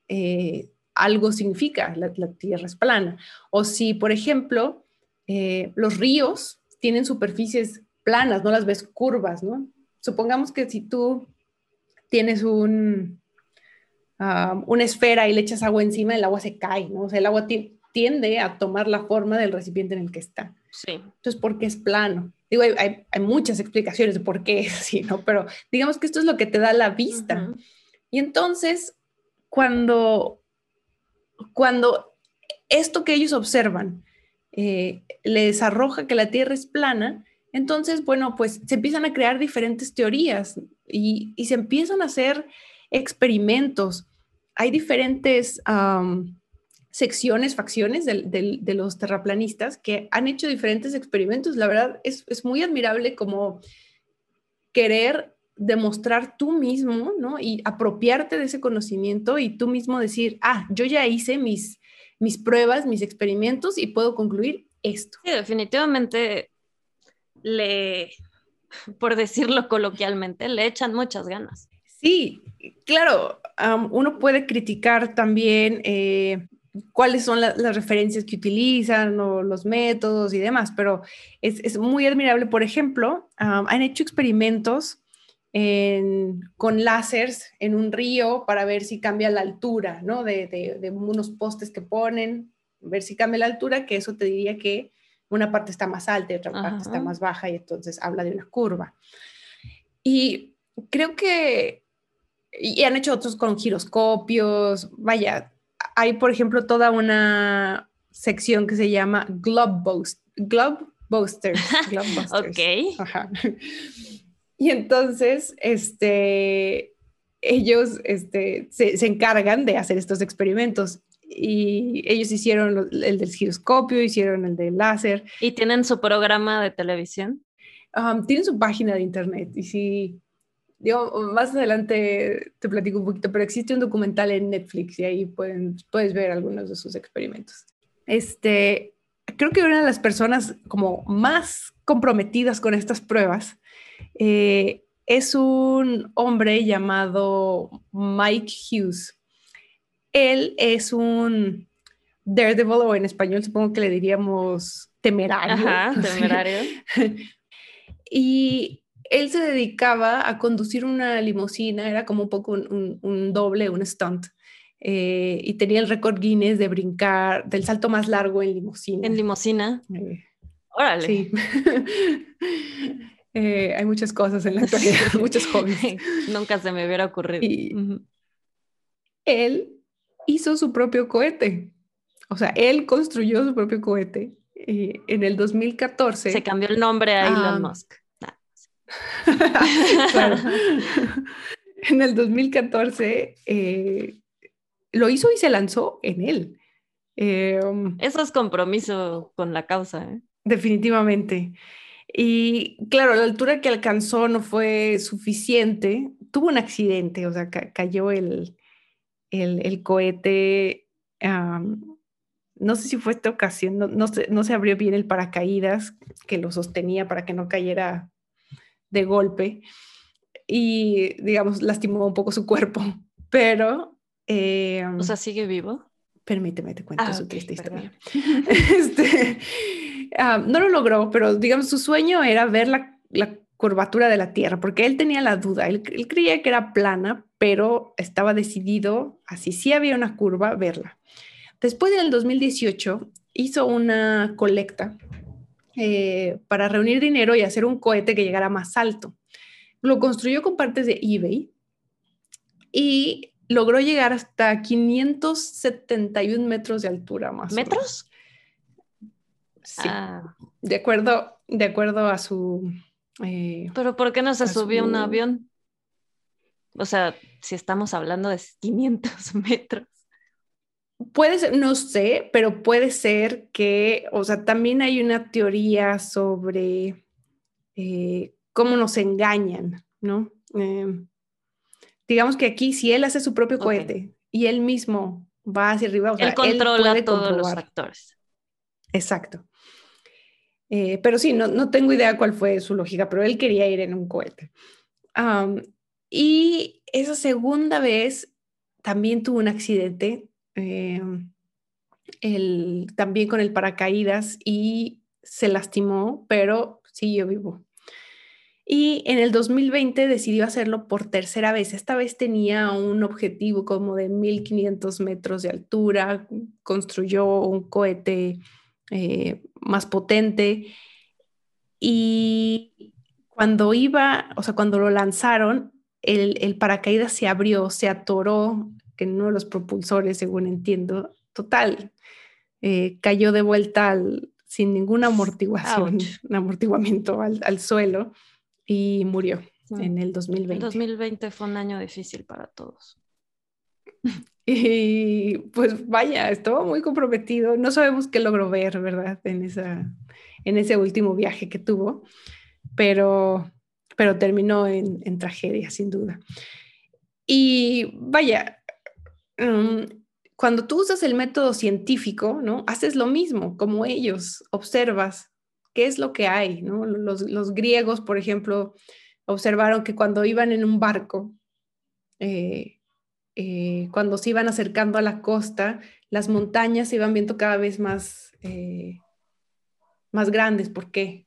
eh, algo significa, la, tierra es plana. O si, por ejemplo, eh, los ríos tienen superficies planas, no las ves curvas, ¿no? Supongamos que si tú tienes un, una esfera y le echas agua encima, el agua se cae, ¿no? O sea, el agua tiende a tomar la forma del recipiente en el que está. Sí. Entonces, ¿por qué es plano? Digo, hay, hay, muchas explicaciones de por qué es así, ¿no? Pero digamos que esto es lo que te da la vista. Y entonces, cuando, cuando esto que ellos observan eh, les arroja que la Tierra es plana, entonces, bueno, pues se empiezan a crear diferentes teorías y, y se empiezan a hacer experimentos. Hay diferentes secciones, facciones de, los terraplanistas que han hecho diferentes experimentos. La verdad es, muy admirable como querer demostrar tú mismo, ¿no? Y apropiarte de ese conocimiento y tú mismo decir, ah, yo ya hice mis, mis pruebas, mis experimentos y puedo concluir esto. Sí, definitivamente le, por decirlo coloquialmente, le echan muchas ganas. Sí, claro, uno puede criticar también eh, cuáles son las referencias que utilizan o los métodos y demás, pero es, muy admirable. Por ejemplo, han hecho experimentos con láseres en un río para ver si cambia la altura, ¿no? De, de, unos postes que ponen, ver si cambia la altura, que eso te diría que una parte está más alta y otra parte está más baja y entonces habla de una curva. Y creo que y han hecho otros con giroscopios, vaya, hay por ejemplo toda una sección que se llama Globe, Boast, Globe Boosters. ok. Y entonces, este, ellos este, se, se, encargan de hacer estos experimentos y ellos hicieron el del giroscopio, hicieron el del láser. ¿Y tienen su programa de televisión? Um, tienen su página de internet y sí, digo, más adelante te platico un poquito, pero existe un documental en Netflix y ahí pueden, puedes ver algunos de sus experimentos. Este, creo que una de las personas como más comprometidas con estas pruebas eh, es un hombre llamado Mike Hughes. Él es un daredevil o en español supongo que le diríamos temerario. Ajá, temerario. y él se dedicaba a conducir una limusina, era como un poco un, doble, un stunt. Eh, y tenía el récord Guinness de brincar, del salto más largo en limusina. En limusina. Eh, Órale. Sí. Eh, hay muchas cosas en la actualidad, muchos hobbies. Nunca se me hubiera ocurrido. Y él hizo su propio cohete. O sea, él construyó su propio cohete. Y en el 2014. Se cambió el nombre a Elon Musk. claro. en el 2014 eh, lo hizo y se lanzó en él. Eh, Eso es compromiso con la causa. ¿eh? Definitivamente. Y claro, la altura que alcanzó no fue suficiente. Tuvo un accidente, o sea, cayó el, el, cohete. no sé si fue esta ocasión, no, no, se, no se abrió bien el paracaídas que lo sostenía para que no cayera de golpe. Y, digamos, lastimó un poco su cuerpo. Pero. o sea, ¿sigue vivo? Permíteme, te cuento ah, su triste historia. este, Ah, no lo logró, pero digamos, su sueño era ver la, curvatura de la Tierra, porque él tenía la duda, él, creía que era plana, pero estaba decidido, así sí había una curva, verla. Después en el 2018 hizo una colecta eh, para reunir dinero y hacer un cohete que llegara más alto. Lo construyó con partes de eBay y logró llegar hasta 571 metros de altura más. ¿Metros? Sí. Ah. De acuerdo, de acuerdo a su. Eh, Pero ¿por qué no se subió un avión? O sea, si estamos hablando de 500 metros. Puede ser, no sé, pero puede ser que, o sea, también hay una teoría sobre eh, cómo nos engañan, ¿no? Em, digamos que aquí, si él hace su propio cohete y él mismo va hacia arriba, o sea, él controla a todos los actores. Exacto. Eh, pero sí, no, no, tengo idea cuál fue su lógica, pero él quería ir en un cohete. y esa segunda vez también tuvo un accidente, em, también con el paracaídas y se lastimó, pero siguió vivo. Y en el 2020 decidió hacerlo por tercera vez. Esta vez tenía un objetivo como de 1500 metros de altura, construyó un cohete eh, más potente. Y cuando iba, o sea, cuando lo lanzaron, el, paracaídas se abrió, se atoró en uno de los propulsores, según entiendo. Total, eh, cayó de vuelta sin ninguna amortiguación, un amortiguamiento al, suelo y murió en el 2020. El 2020 fue un año difícil para todos. Y pues vaya, estuvo muy comprometido. No sabemos qué logró ver, ¿verdad? En, esa, en ese último viaje que tuvo, pero, pero terminó en, tragedia, sin duda. Y vaya, mm, cuando tú usas el método científico, ¿no? Haces lo mismo, como ellos, observas qué es lo que hay, los griegos, por ejemplo, observaron que cuando iban en un barco, eh, eh, cuando se iban acercando a la costa, las montañas se iban viendo cada vez más, eh, más grandes. ¿Por qué?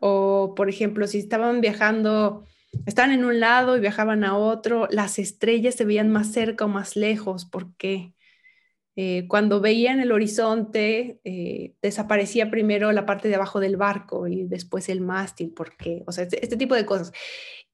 O, por ejemplo, si estaban viajando, estaban en un lado y viajaban a otro, las estrellas se veían más cerca o más lejos. ¿Por qué? Eh, cuando veían el horizonte, desaparecía primero la parte de abajo del barco y después el mástil, ¿por qué? O sea, este, este tipo de cosas.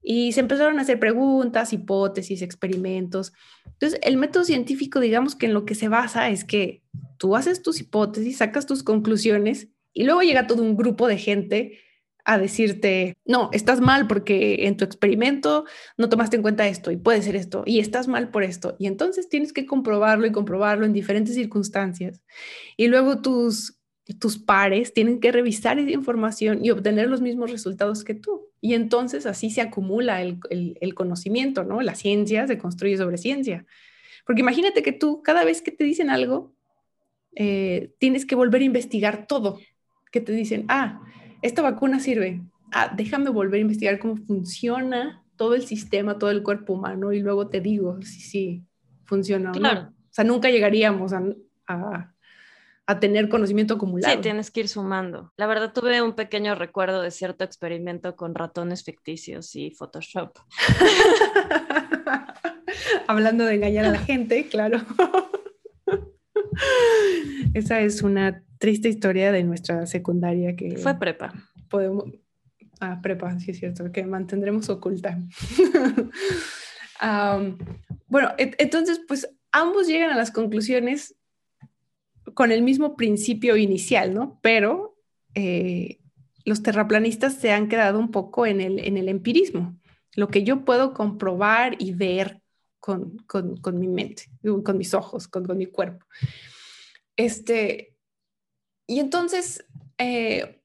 Y se empezaron a hacer preguntas, hipótesis, experimentos. Entonces, el método científico, digamos que en lo que se basa es que tú haces tus hipótesis, sacas tus conclusiones y luego llega todo un grupo de gente a decirte, no, estás mal porque en tu experimento no tomaste en cuenta esto y puede ser esto y estás mal por esto. Y entonces tienes que comprobarlo y comprobarlo en diferentes circunstancias. Y luego tus tus pares tienen que revisar esa información y obtener los mismos resultados que tú. Y entonces así se acumula el, conocimiento, ¿no? La ciencia se construye sobre ciencia. Porque imagínate que tú, cada vez que te dicen algo, eh, tienes que volver a investigar todo. Que te dicen, ah, esta vacuna sirve. Ah, déjame volver a investigar cómo funciona todo el sistema, todo el cuerpo humano y luego te digo si sí funciona o no. O sea, nunca llegaríamos a a tener conocimiento acumulado. Sí, tienes que ir sumando. La verdad tuve un pequeño recuerdo de cierto experimento con ratones ficticios y Photoshop. Hablando de engañar a la gente, claro. Esa es una triste historia de nuestra secundaria que... Fue prepa. Podemos... Ah, prepa, sí es cierto, que mantendremos oculta. bueno, entonces, pues ambos llegan a las conclusiones con el mismo principio inicial, ¿no? Pero eh, los terraplanistas se han quedado un poco en el, en el empirismo, lo que yo puedo comprobar y ver con, con, con mi mente, con mis ojos, con, con, mi cuerpo. Este, y entonces eh,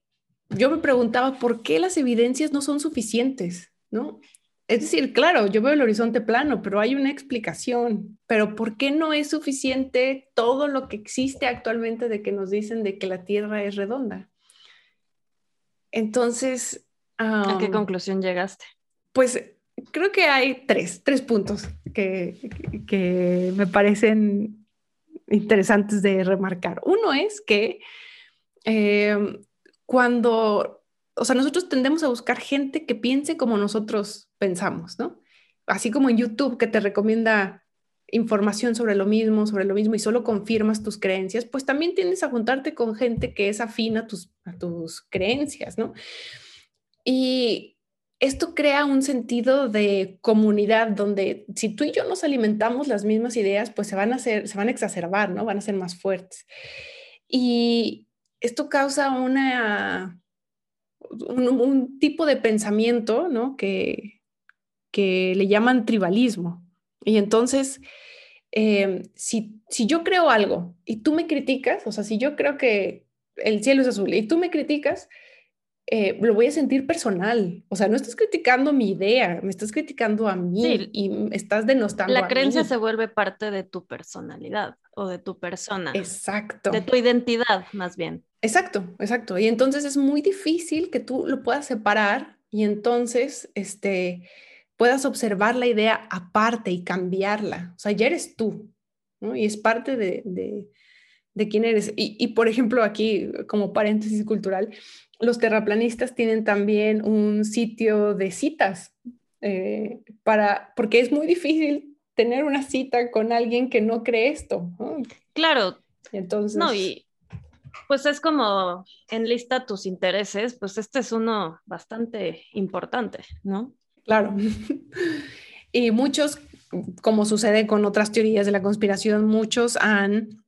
yo me preguntaba por qué las evidencias no son suficientes, ¿no? Es decir, claro, yo veo el horizonte plano, pero hay una explicación. Pero ¿por qué no es suficiente todo lo que existe actualmente de que nos dicen de que la Tierra es redonda? Entonces... ¿A qué conclusión llegaste? Pues creo que hay tres, tres puntos que, que me parecen interesantes de remarcar. Uno es que eh, cuando, o sea, nosotros tendemos a buscar gente que piense como nosotros pensamos, ¿no? Así como en YouTube que te recomienda información sobre lo mismo, sobre lo mismo y solo confirmas tus creencias, pues también tiendes a juntarte con gente que es afín a tus, a tus creencias, ¿no? Y esto crea un sentido de comunidad donde si tú y yo nos alimentamos las mismas ideas, pues se van a hacer, se van a exacerbar, ¿no? Van a ser más fuertes. Y esto causa una, un, tipo de pensamiento, ¿no? Que, que le llaman tribalismo. Y entonces, em, si, si yo creo algo y tú me criticas, o sea, si yo creo que el cielo es azul y tú me criticas, eh, lo voy a sentir personal. O sea, no estás criticando mi idea, me estás criticando a mí y me estás denostando. La creencia se vuelve parte de tu personalidad o de tu persona. Exacto. De tu identidad, más bien. Exacto, exacto. Y entonces es muy difícil que tú lo puedas separar y entonces este, puedas observar la idea aparte y cambiarla. O sea, ya eres tú, ¿no? Y es parte de, de, de quién eres. Y, y, por ejemplo, aquí, como paréntesis cultural, los terraplanistas tienen también un sitio de citas eh, para, porque es muy difícil tener una cita con alguien que no cree esto. Claro. Entonces. No, y pues es como en lista tus intereses, pues este es uno bastante importante, ¿no? Claro. y muchos, como sucede con otras teorías de la conspiración, muchos han,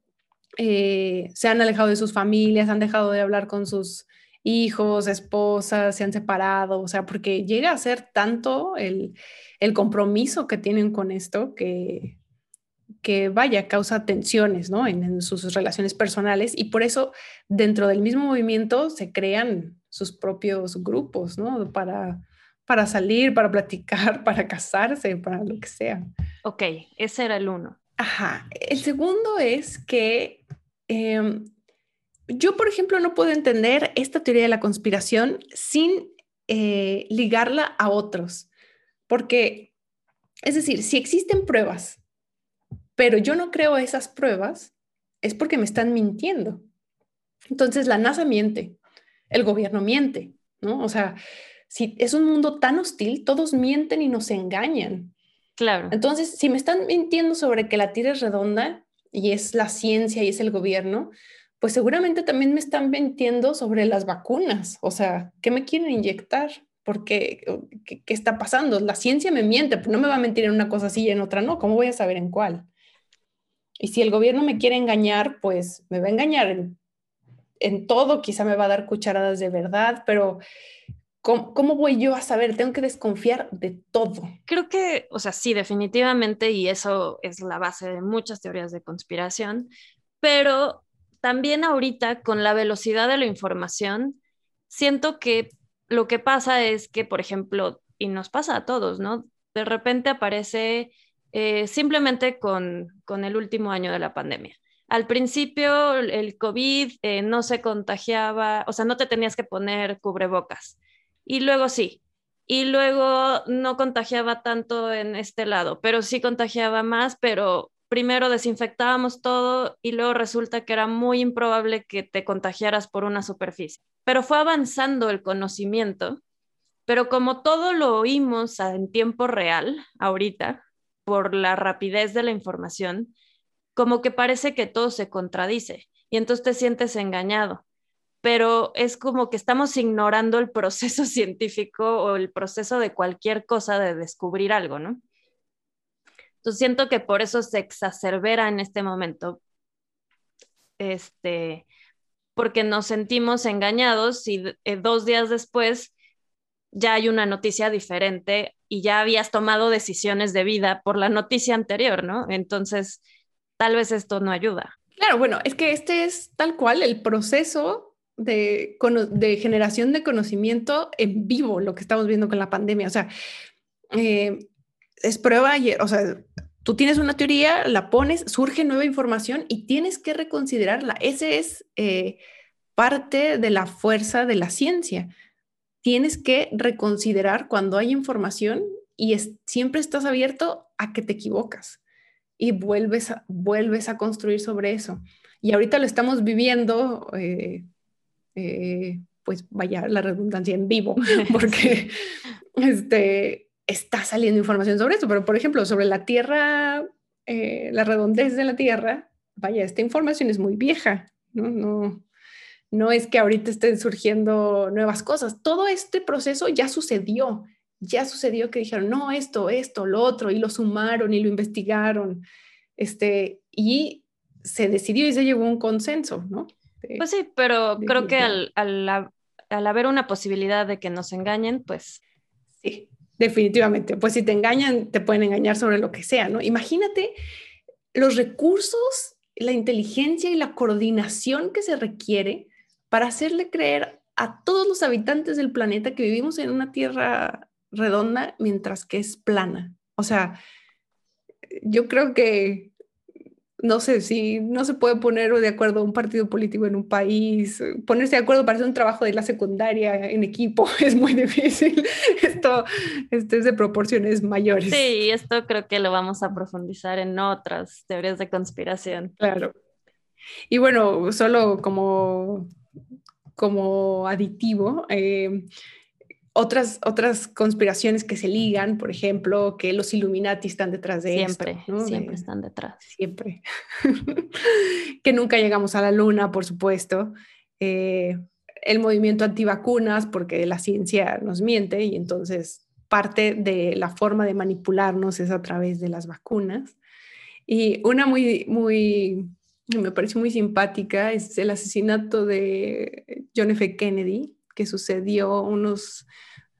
eh, se han alejado de sus familias, han dejado de hablar con sus hijos, esposas, se han separado, o sea, porque llega a ser tanto el, compromiso que tienen con esto que, que vaya, causa tensiones, ¿no? En, sus relaciones personales y por eso dentro del mismo movimiento se crean sus propios grupos, ¿no? Para, para salir, para platicar, para casarse, para lo que sea. Ok, ese era el uno. Ajá. El segundo es que em, yo, por ejemplo, no puedo entender esta teoría de la conspiración sin eh, ligarla a otros, porque, es decir, si existen pruebas, pero yo no creo esas pruebas, es porque me están mintiendo. Entonces, la NASA miente, el gobierno miente, ¿no? O sea, si es un mundo tan hostil, todos mienten y nos engañan. Claro. Entonces, si me están mintiendo sobre que la Tierra es redonda y es la ciencia y es el gobierno, pues seguramente también me están mintiendo sobre las vacunas. O sea, ¿qué me quieren inyectar? Porque, ¿qué, ¿qué, está pasando? La ciencia me miente, pero no me va a mentir en una cosa así y en otra no. ¿Cómo voy a saber en cuál? Y si el gobierno me quiere engañar, pues me va a engañar en, en todo, quizá me va a dar cucharadas de verdad, pero ¿cómo, ¿cómo voy yo a saber? Tengo que desconfiar de todo. Creo que, o sea, sí, definitivamente, y eso es la base de muchas teorías de conspiración, pero también ahorita con la velocidad de la información, siento que lo que pasa es que, por ejemplo, y nos pasa a todos, ¿no? De repente aparece eh, simplemente con, con, el último año de la pandemia. Al principio el COVID eh, no se contagiaba, o sea, no te tenías que poner cubrebocas. Y luego sí. Y luego no contagiaba tanto en este lado, pero sí contagiaba más, pero primero desinfectábamos todo y luego resulta que era muy improbable que te contagiaras por una superficie. Pero fue avanzando el conocimiento, pero como todo lo oímos en tiempo real ahorita, por la rapidez de la información, como que parece que todo se contradice. y entonces te sientes engañado. Pero es como que estamos ignorando el proceso científico o el proceso de cualquier cosa de descubrir algo, ¿no? Entonces siento que por eso se exacerbera en este momento, este, porque nos sentimos engañados y eh, dos días después ya hay una noticia diferente y ya habías tomado decisiones de vida por la noticia anterior, ¿no? Entonces, tal vez esto no ayuda. Claro, bueno, es que este es tal cual el proceso de, generación de conocimiento en vivo, lo que estamos viendo con la pandemia. O sea, eh, es prueba o sea, tú tienes una teoría, la pones, surge nueva información y tienes que reconsiderarla. Ese es eh, parte de la fuerza de la ciencia. Tienes que reconsiderar cuando hay información y siempre estás abierto a que te equivocas y vuelves a, vuelves a construir sobre eso. Y ahorita lo estamos viviendo, eh, eh, pues vaya la redundancia en vivo, porque este, está saliendo información sobre esto, pero por ejemplo, sobre la Tierra, eh, la redondez de la Tierra, vaya, esta información es muy vieja, ¿no? No, no es que ahorita estén surgiendo nuevas cosas, todo este proceso ya sucedió, ya sucedió que dijeron, no, esto, esto, lo otro, y lo sumaron y lo investigaron, este, y se decidió y se llegó a un consenso, ¿no? pues sí, pero creo que al, al, al haber una posibilidad de que nos engañen, pues... Sí, Definitivamente, pues si te engañan, te pueden engañar sobre lo que sea, ¿no? Imagínate los recursos, la inteligencia y la coordinación que se requiere para hacerle creer a todos los habitantes del planeta que vivimos en una tierra redonda mientras que es plana. O sea, yo creo que no sé si no se puede poner de acuerdo un partido político en un país, ponerse de acuerdo para hacer un trabajo de la secundaria en equipo es muy difícil. Esto, esto es de proporciones mayores. Sí, esto creo que lo vamos a profundizar en otras teorías de conspiración. Claro. Y bueno, solo como, como aditivo, eh, otras, otras conspiraciones que se ligan, por ejemplo, que los Illuminati están detrás de siempre, esto. Siempre están detrás. Siempre. que nunca llegamos a la luna, por supuesto. Eh, el movimiento antivacunas, porque la ciencia nos miente y entonces parte de la forma de manipularnos es a través de las vacunas. Y una muy, muy, me parece muy simpática es el asesinato de John F. Kennedy, que sucedió unos,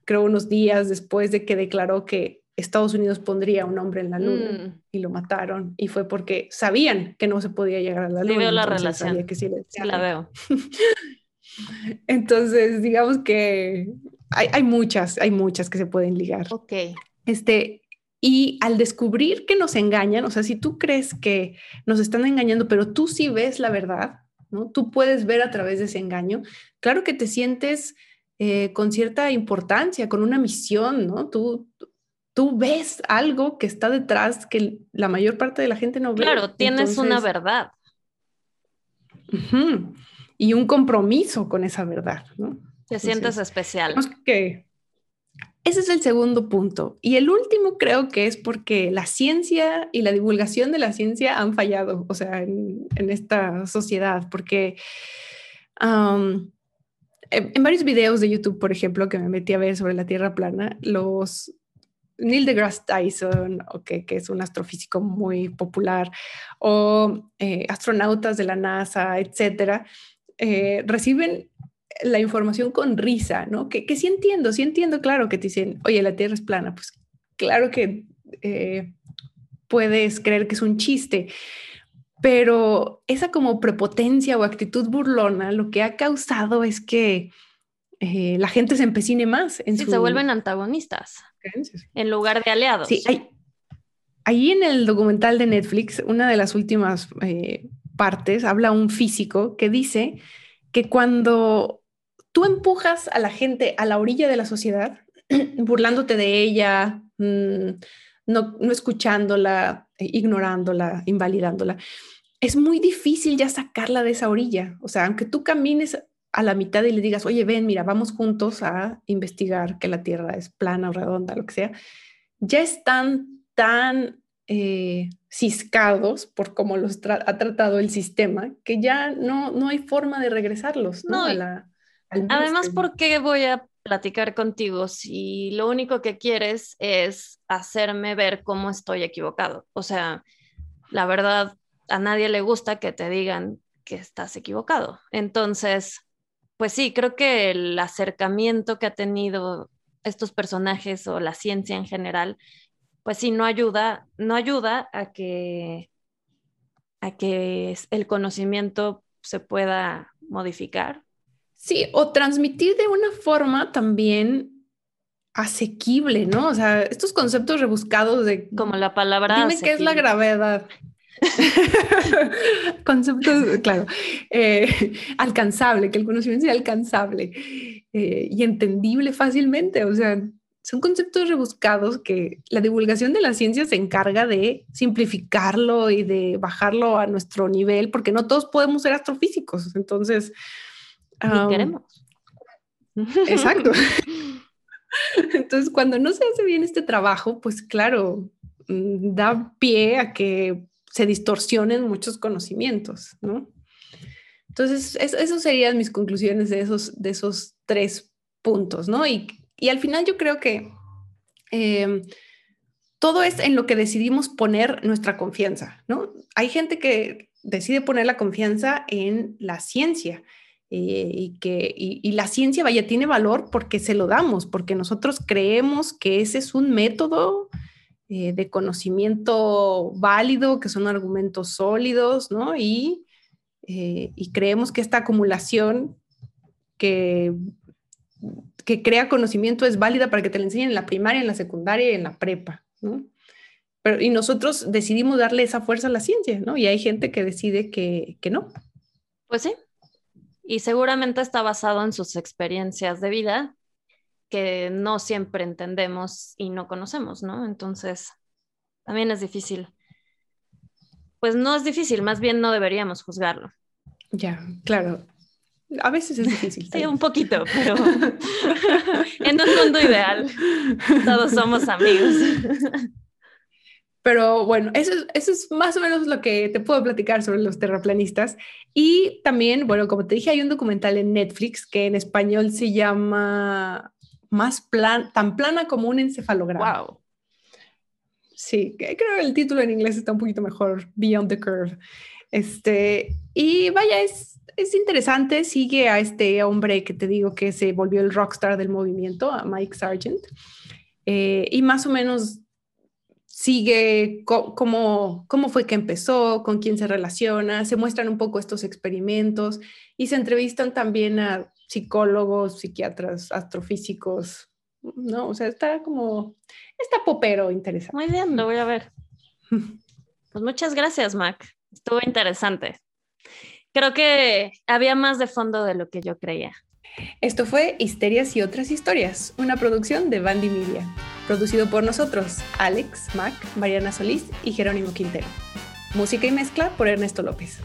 creo, unos días después de que declaró que Estados Unidos pondría un hombre en la luna mm. y lo mataron. Y fue porque sabían que no se podía llegar a la luna. Sí, veo la relación. Que sí, la veo. entonces, digamos que hay, hay, muchas, hay muchas que se pueden ligar. Ok. Este, y al descubrir que nos engañan, o sea, si tú crees que nos están engañando, pero tú sí ves la verdad, ¿no? Tú puedes ver a través de ese engaño, claro que te sientes eh, con cierta importancia, con una misión, ¿no? Tú, tú ves algo que está detrás que la mayor parte de la gente no ve. Claro, tienes una verdad. y un compromiso con esa verdad, ¿no? Te sientes especial. Que ese es el segundo punto. Y el último creo que es porque la ciencia y la divulgación de la ciencia han fallado, o sea, en, esta sociedad, porque en, varios videos de YouTube, por ejemplo, que me metí a ver sobre la Tierra plana, los Neil deGrasse Tyson, que es un astrofísico muy popular, o eh, astronautas de la NASA, etcétera, eh, reciben la información con risa, ¿no? Que, que sí entiendo, sí entiendo, claro, que te dicen, oye, la Tierra es plana, pues claro que eh, puedes creer que es un chiste, pero esa como prepotencia o actitud burlona lo que ha causado es que eh, la gente se empecine más. En sí, se vuelven antagonistas en lugar de aliados. Sí, hay, ahí en el documental de Netflix, una de las últimas eh, partes, habla un físico que dice que cuando tú empujas a la gente a la orilla de la sociedad, burlándote de ella, mm, no, no escuchándola, ignorándola, invalidándola, es muy difícil ya sacarla de esa orilla. O sea, aunque tú camines a la mitad y le digas, oye, ven, mira, vamos juntos a investigar que la Tierra es plana o redonda, lo que sea, ya están tan eh, ciscados por cómo los ha tratado el sistema, que ya no, no hay forma de regresarlos. ¿no? Además, ¿por qué voy a platicar contigo si lo único que quieres es hacerme ver cómo estoy equivocado? O sea, la verdad, a nadie le gusta que te digan que estás equivocado. Entonces, pues sí, creo que el acercamiento que ha tenido estos personajes o la ciencia en general, pues sí, no ayuda, no ayuda a que, a que el conocimiento se pueda modificar. Sí, o transmitir de una forma también asequible, ¿no? O sea, estos conceptos rebuscados de... Como la palabra... Dime qué es la gravedad. Conceptos, claro, eh, alcanzable, que el conocimiento sea alcanzable eh, y entendible fácilmente. O sea, son conceptos rebuscados que la divulgación de la ciencia se encarga de simplificarlo y de bajarlo a nuestro nivel, porque no todos podemos ser astrofísicos. Entonces, queremos. Exacto. Entonces, cuando no se hace bien este trabajo, pues claro, mm, da pie a que se distorsionen muchos conocimientos, ¿no? Entonces, eso, serían mis conclusiones de esos, de esos tres puntos, ¿no? Y, al final yo creo que em, todo es en lo que decidimos poner nuestra confianza, ¿no? Hay gente que decide poner la confianza en la ciencia eh, y que y, la ciencia, vaya, tiene valor porque se lo damos, porque nosotros creemos que ese es un método eh, de conocimiento válido, que son argumentos sólidos, ¿no? Y, eh, y creemos que esta acumulación que, que crea conocimiento es válida para que te la enseñen en la primaria, en la secundaria y en la prepa, ¿no? Pero, y nosotros decidimos darle esa fuerza a la ciencia, ¿no? Y hay gente que decide que, que no. Pues sí. Y seguramente está basado en sus experiencias de vida que no siempre entendemos y no conocemos, ¿no? Entonces, también es difícil. Pues no es difícil, más bien no deberíamos juzgarlo. Ya, claro. A veces es difícil. sí, un poquito, pero en un mundo ideal todos somos amigos. Pero bueno, eso, eso, es más o menos lo que te puedo platicar sobre los terraplanistas. Y también, bueno, como te dije, hay un documental en Netflix que en español se llama más plan, tan plana como un encefalograma. Wow. Sí, creo que el título en inglés está un poquito mejor, Beyond the Curve. Este, y vaya, es, es interesante, sigue a este hombre que te digo que se volvió el rockstar del movimiento, a Mike Sargent, eh, y más o menos sigue cómo, cómo fue que empezó, con quién se relaciona, se muestran un poco estos experimentos y se entrevistan también a psicólogos, psiquiatras, astrofísicos, ¿no? O sea, está como, está popero interesante. Muy bien, lo voy a ver. Pues muchas gracias, Mac. Estuvo interesante. Creo que había más de fondo de lo que yo creía. Esto fue Histerias y otras historias, una producción de Bandy Media, producido por nosotros, Alex, Mac, Mariana Solís y Jerónimo Quintero. Música y mezcla por Ernesto López.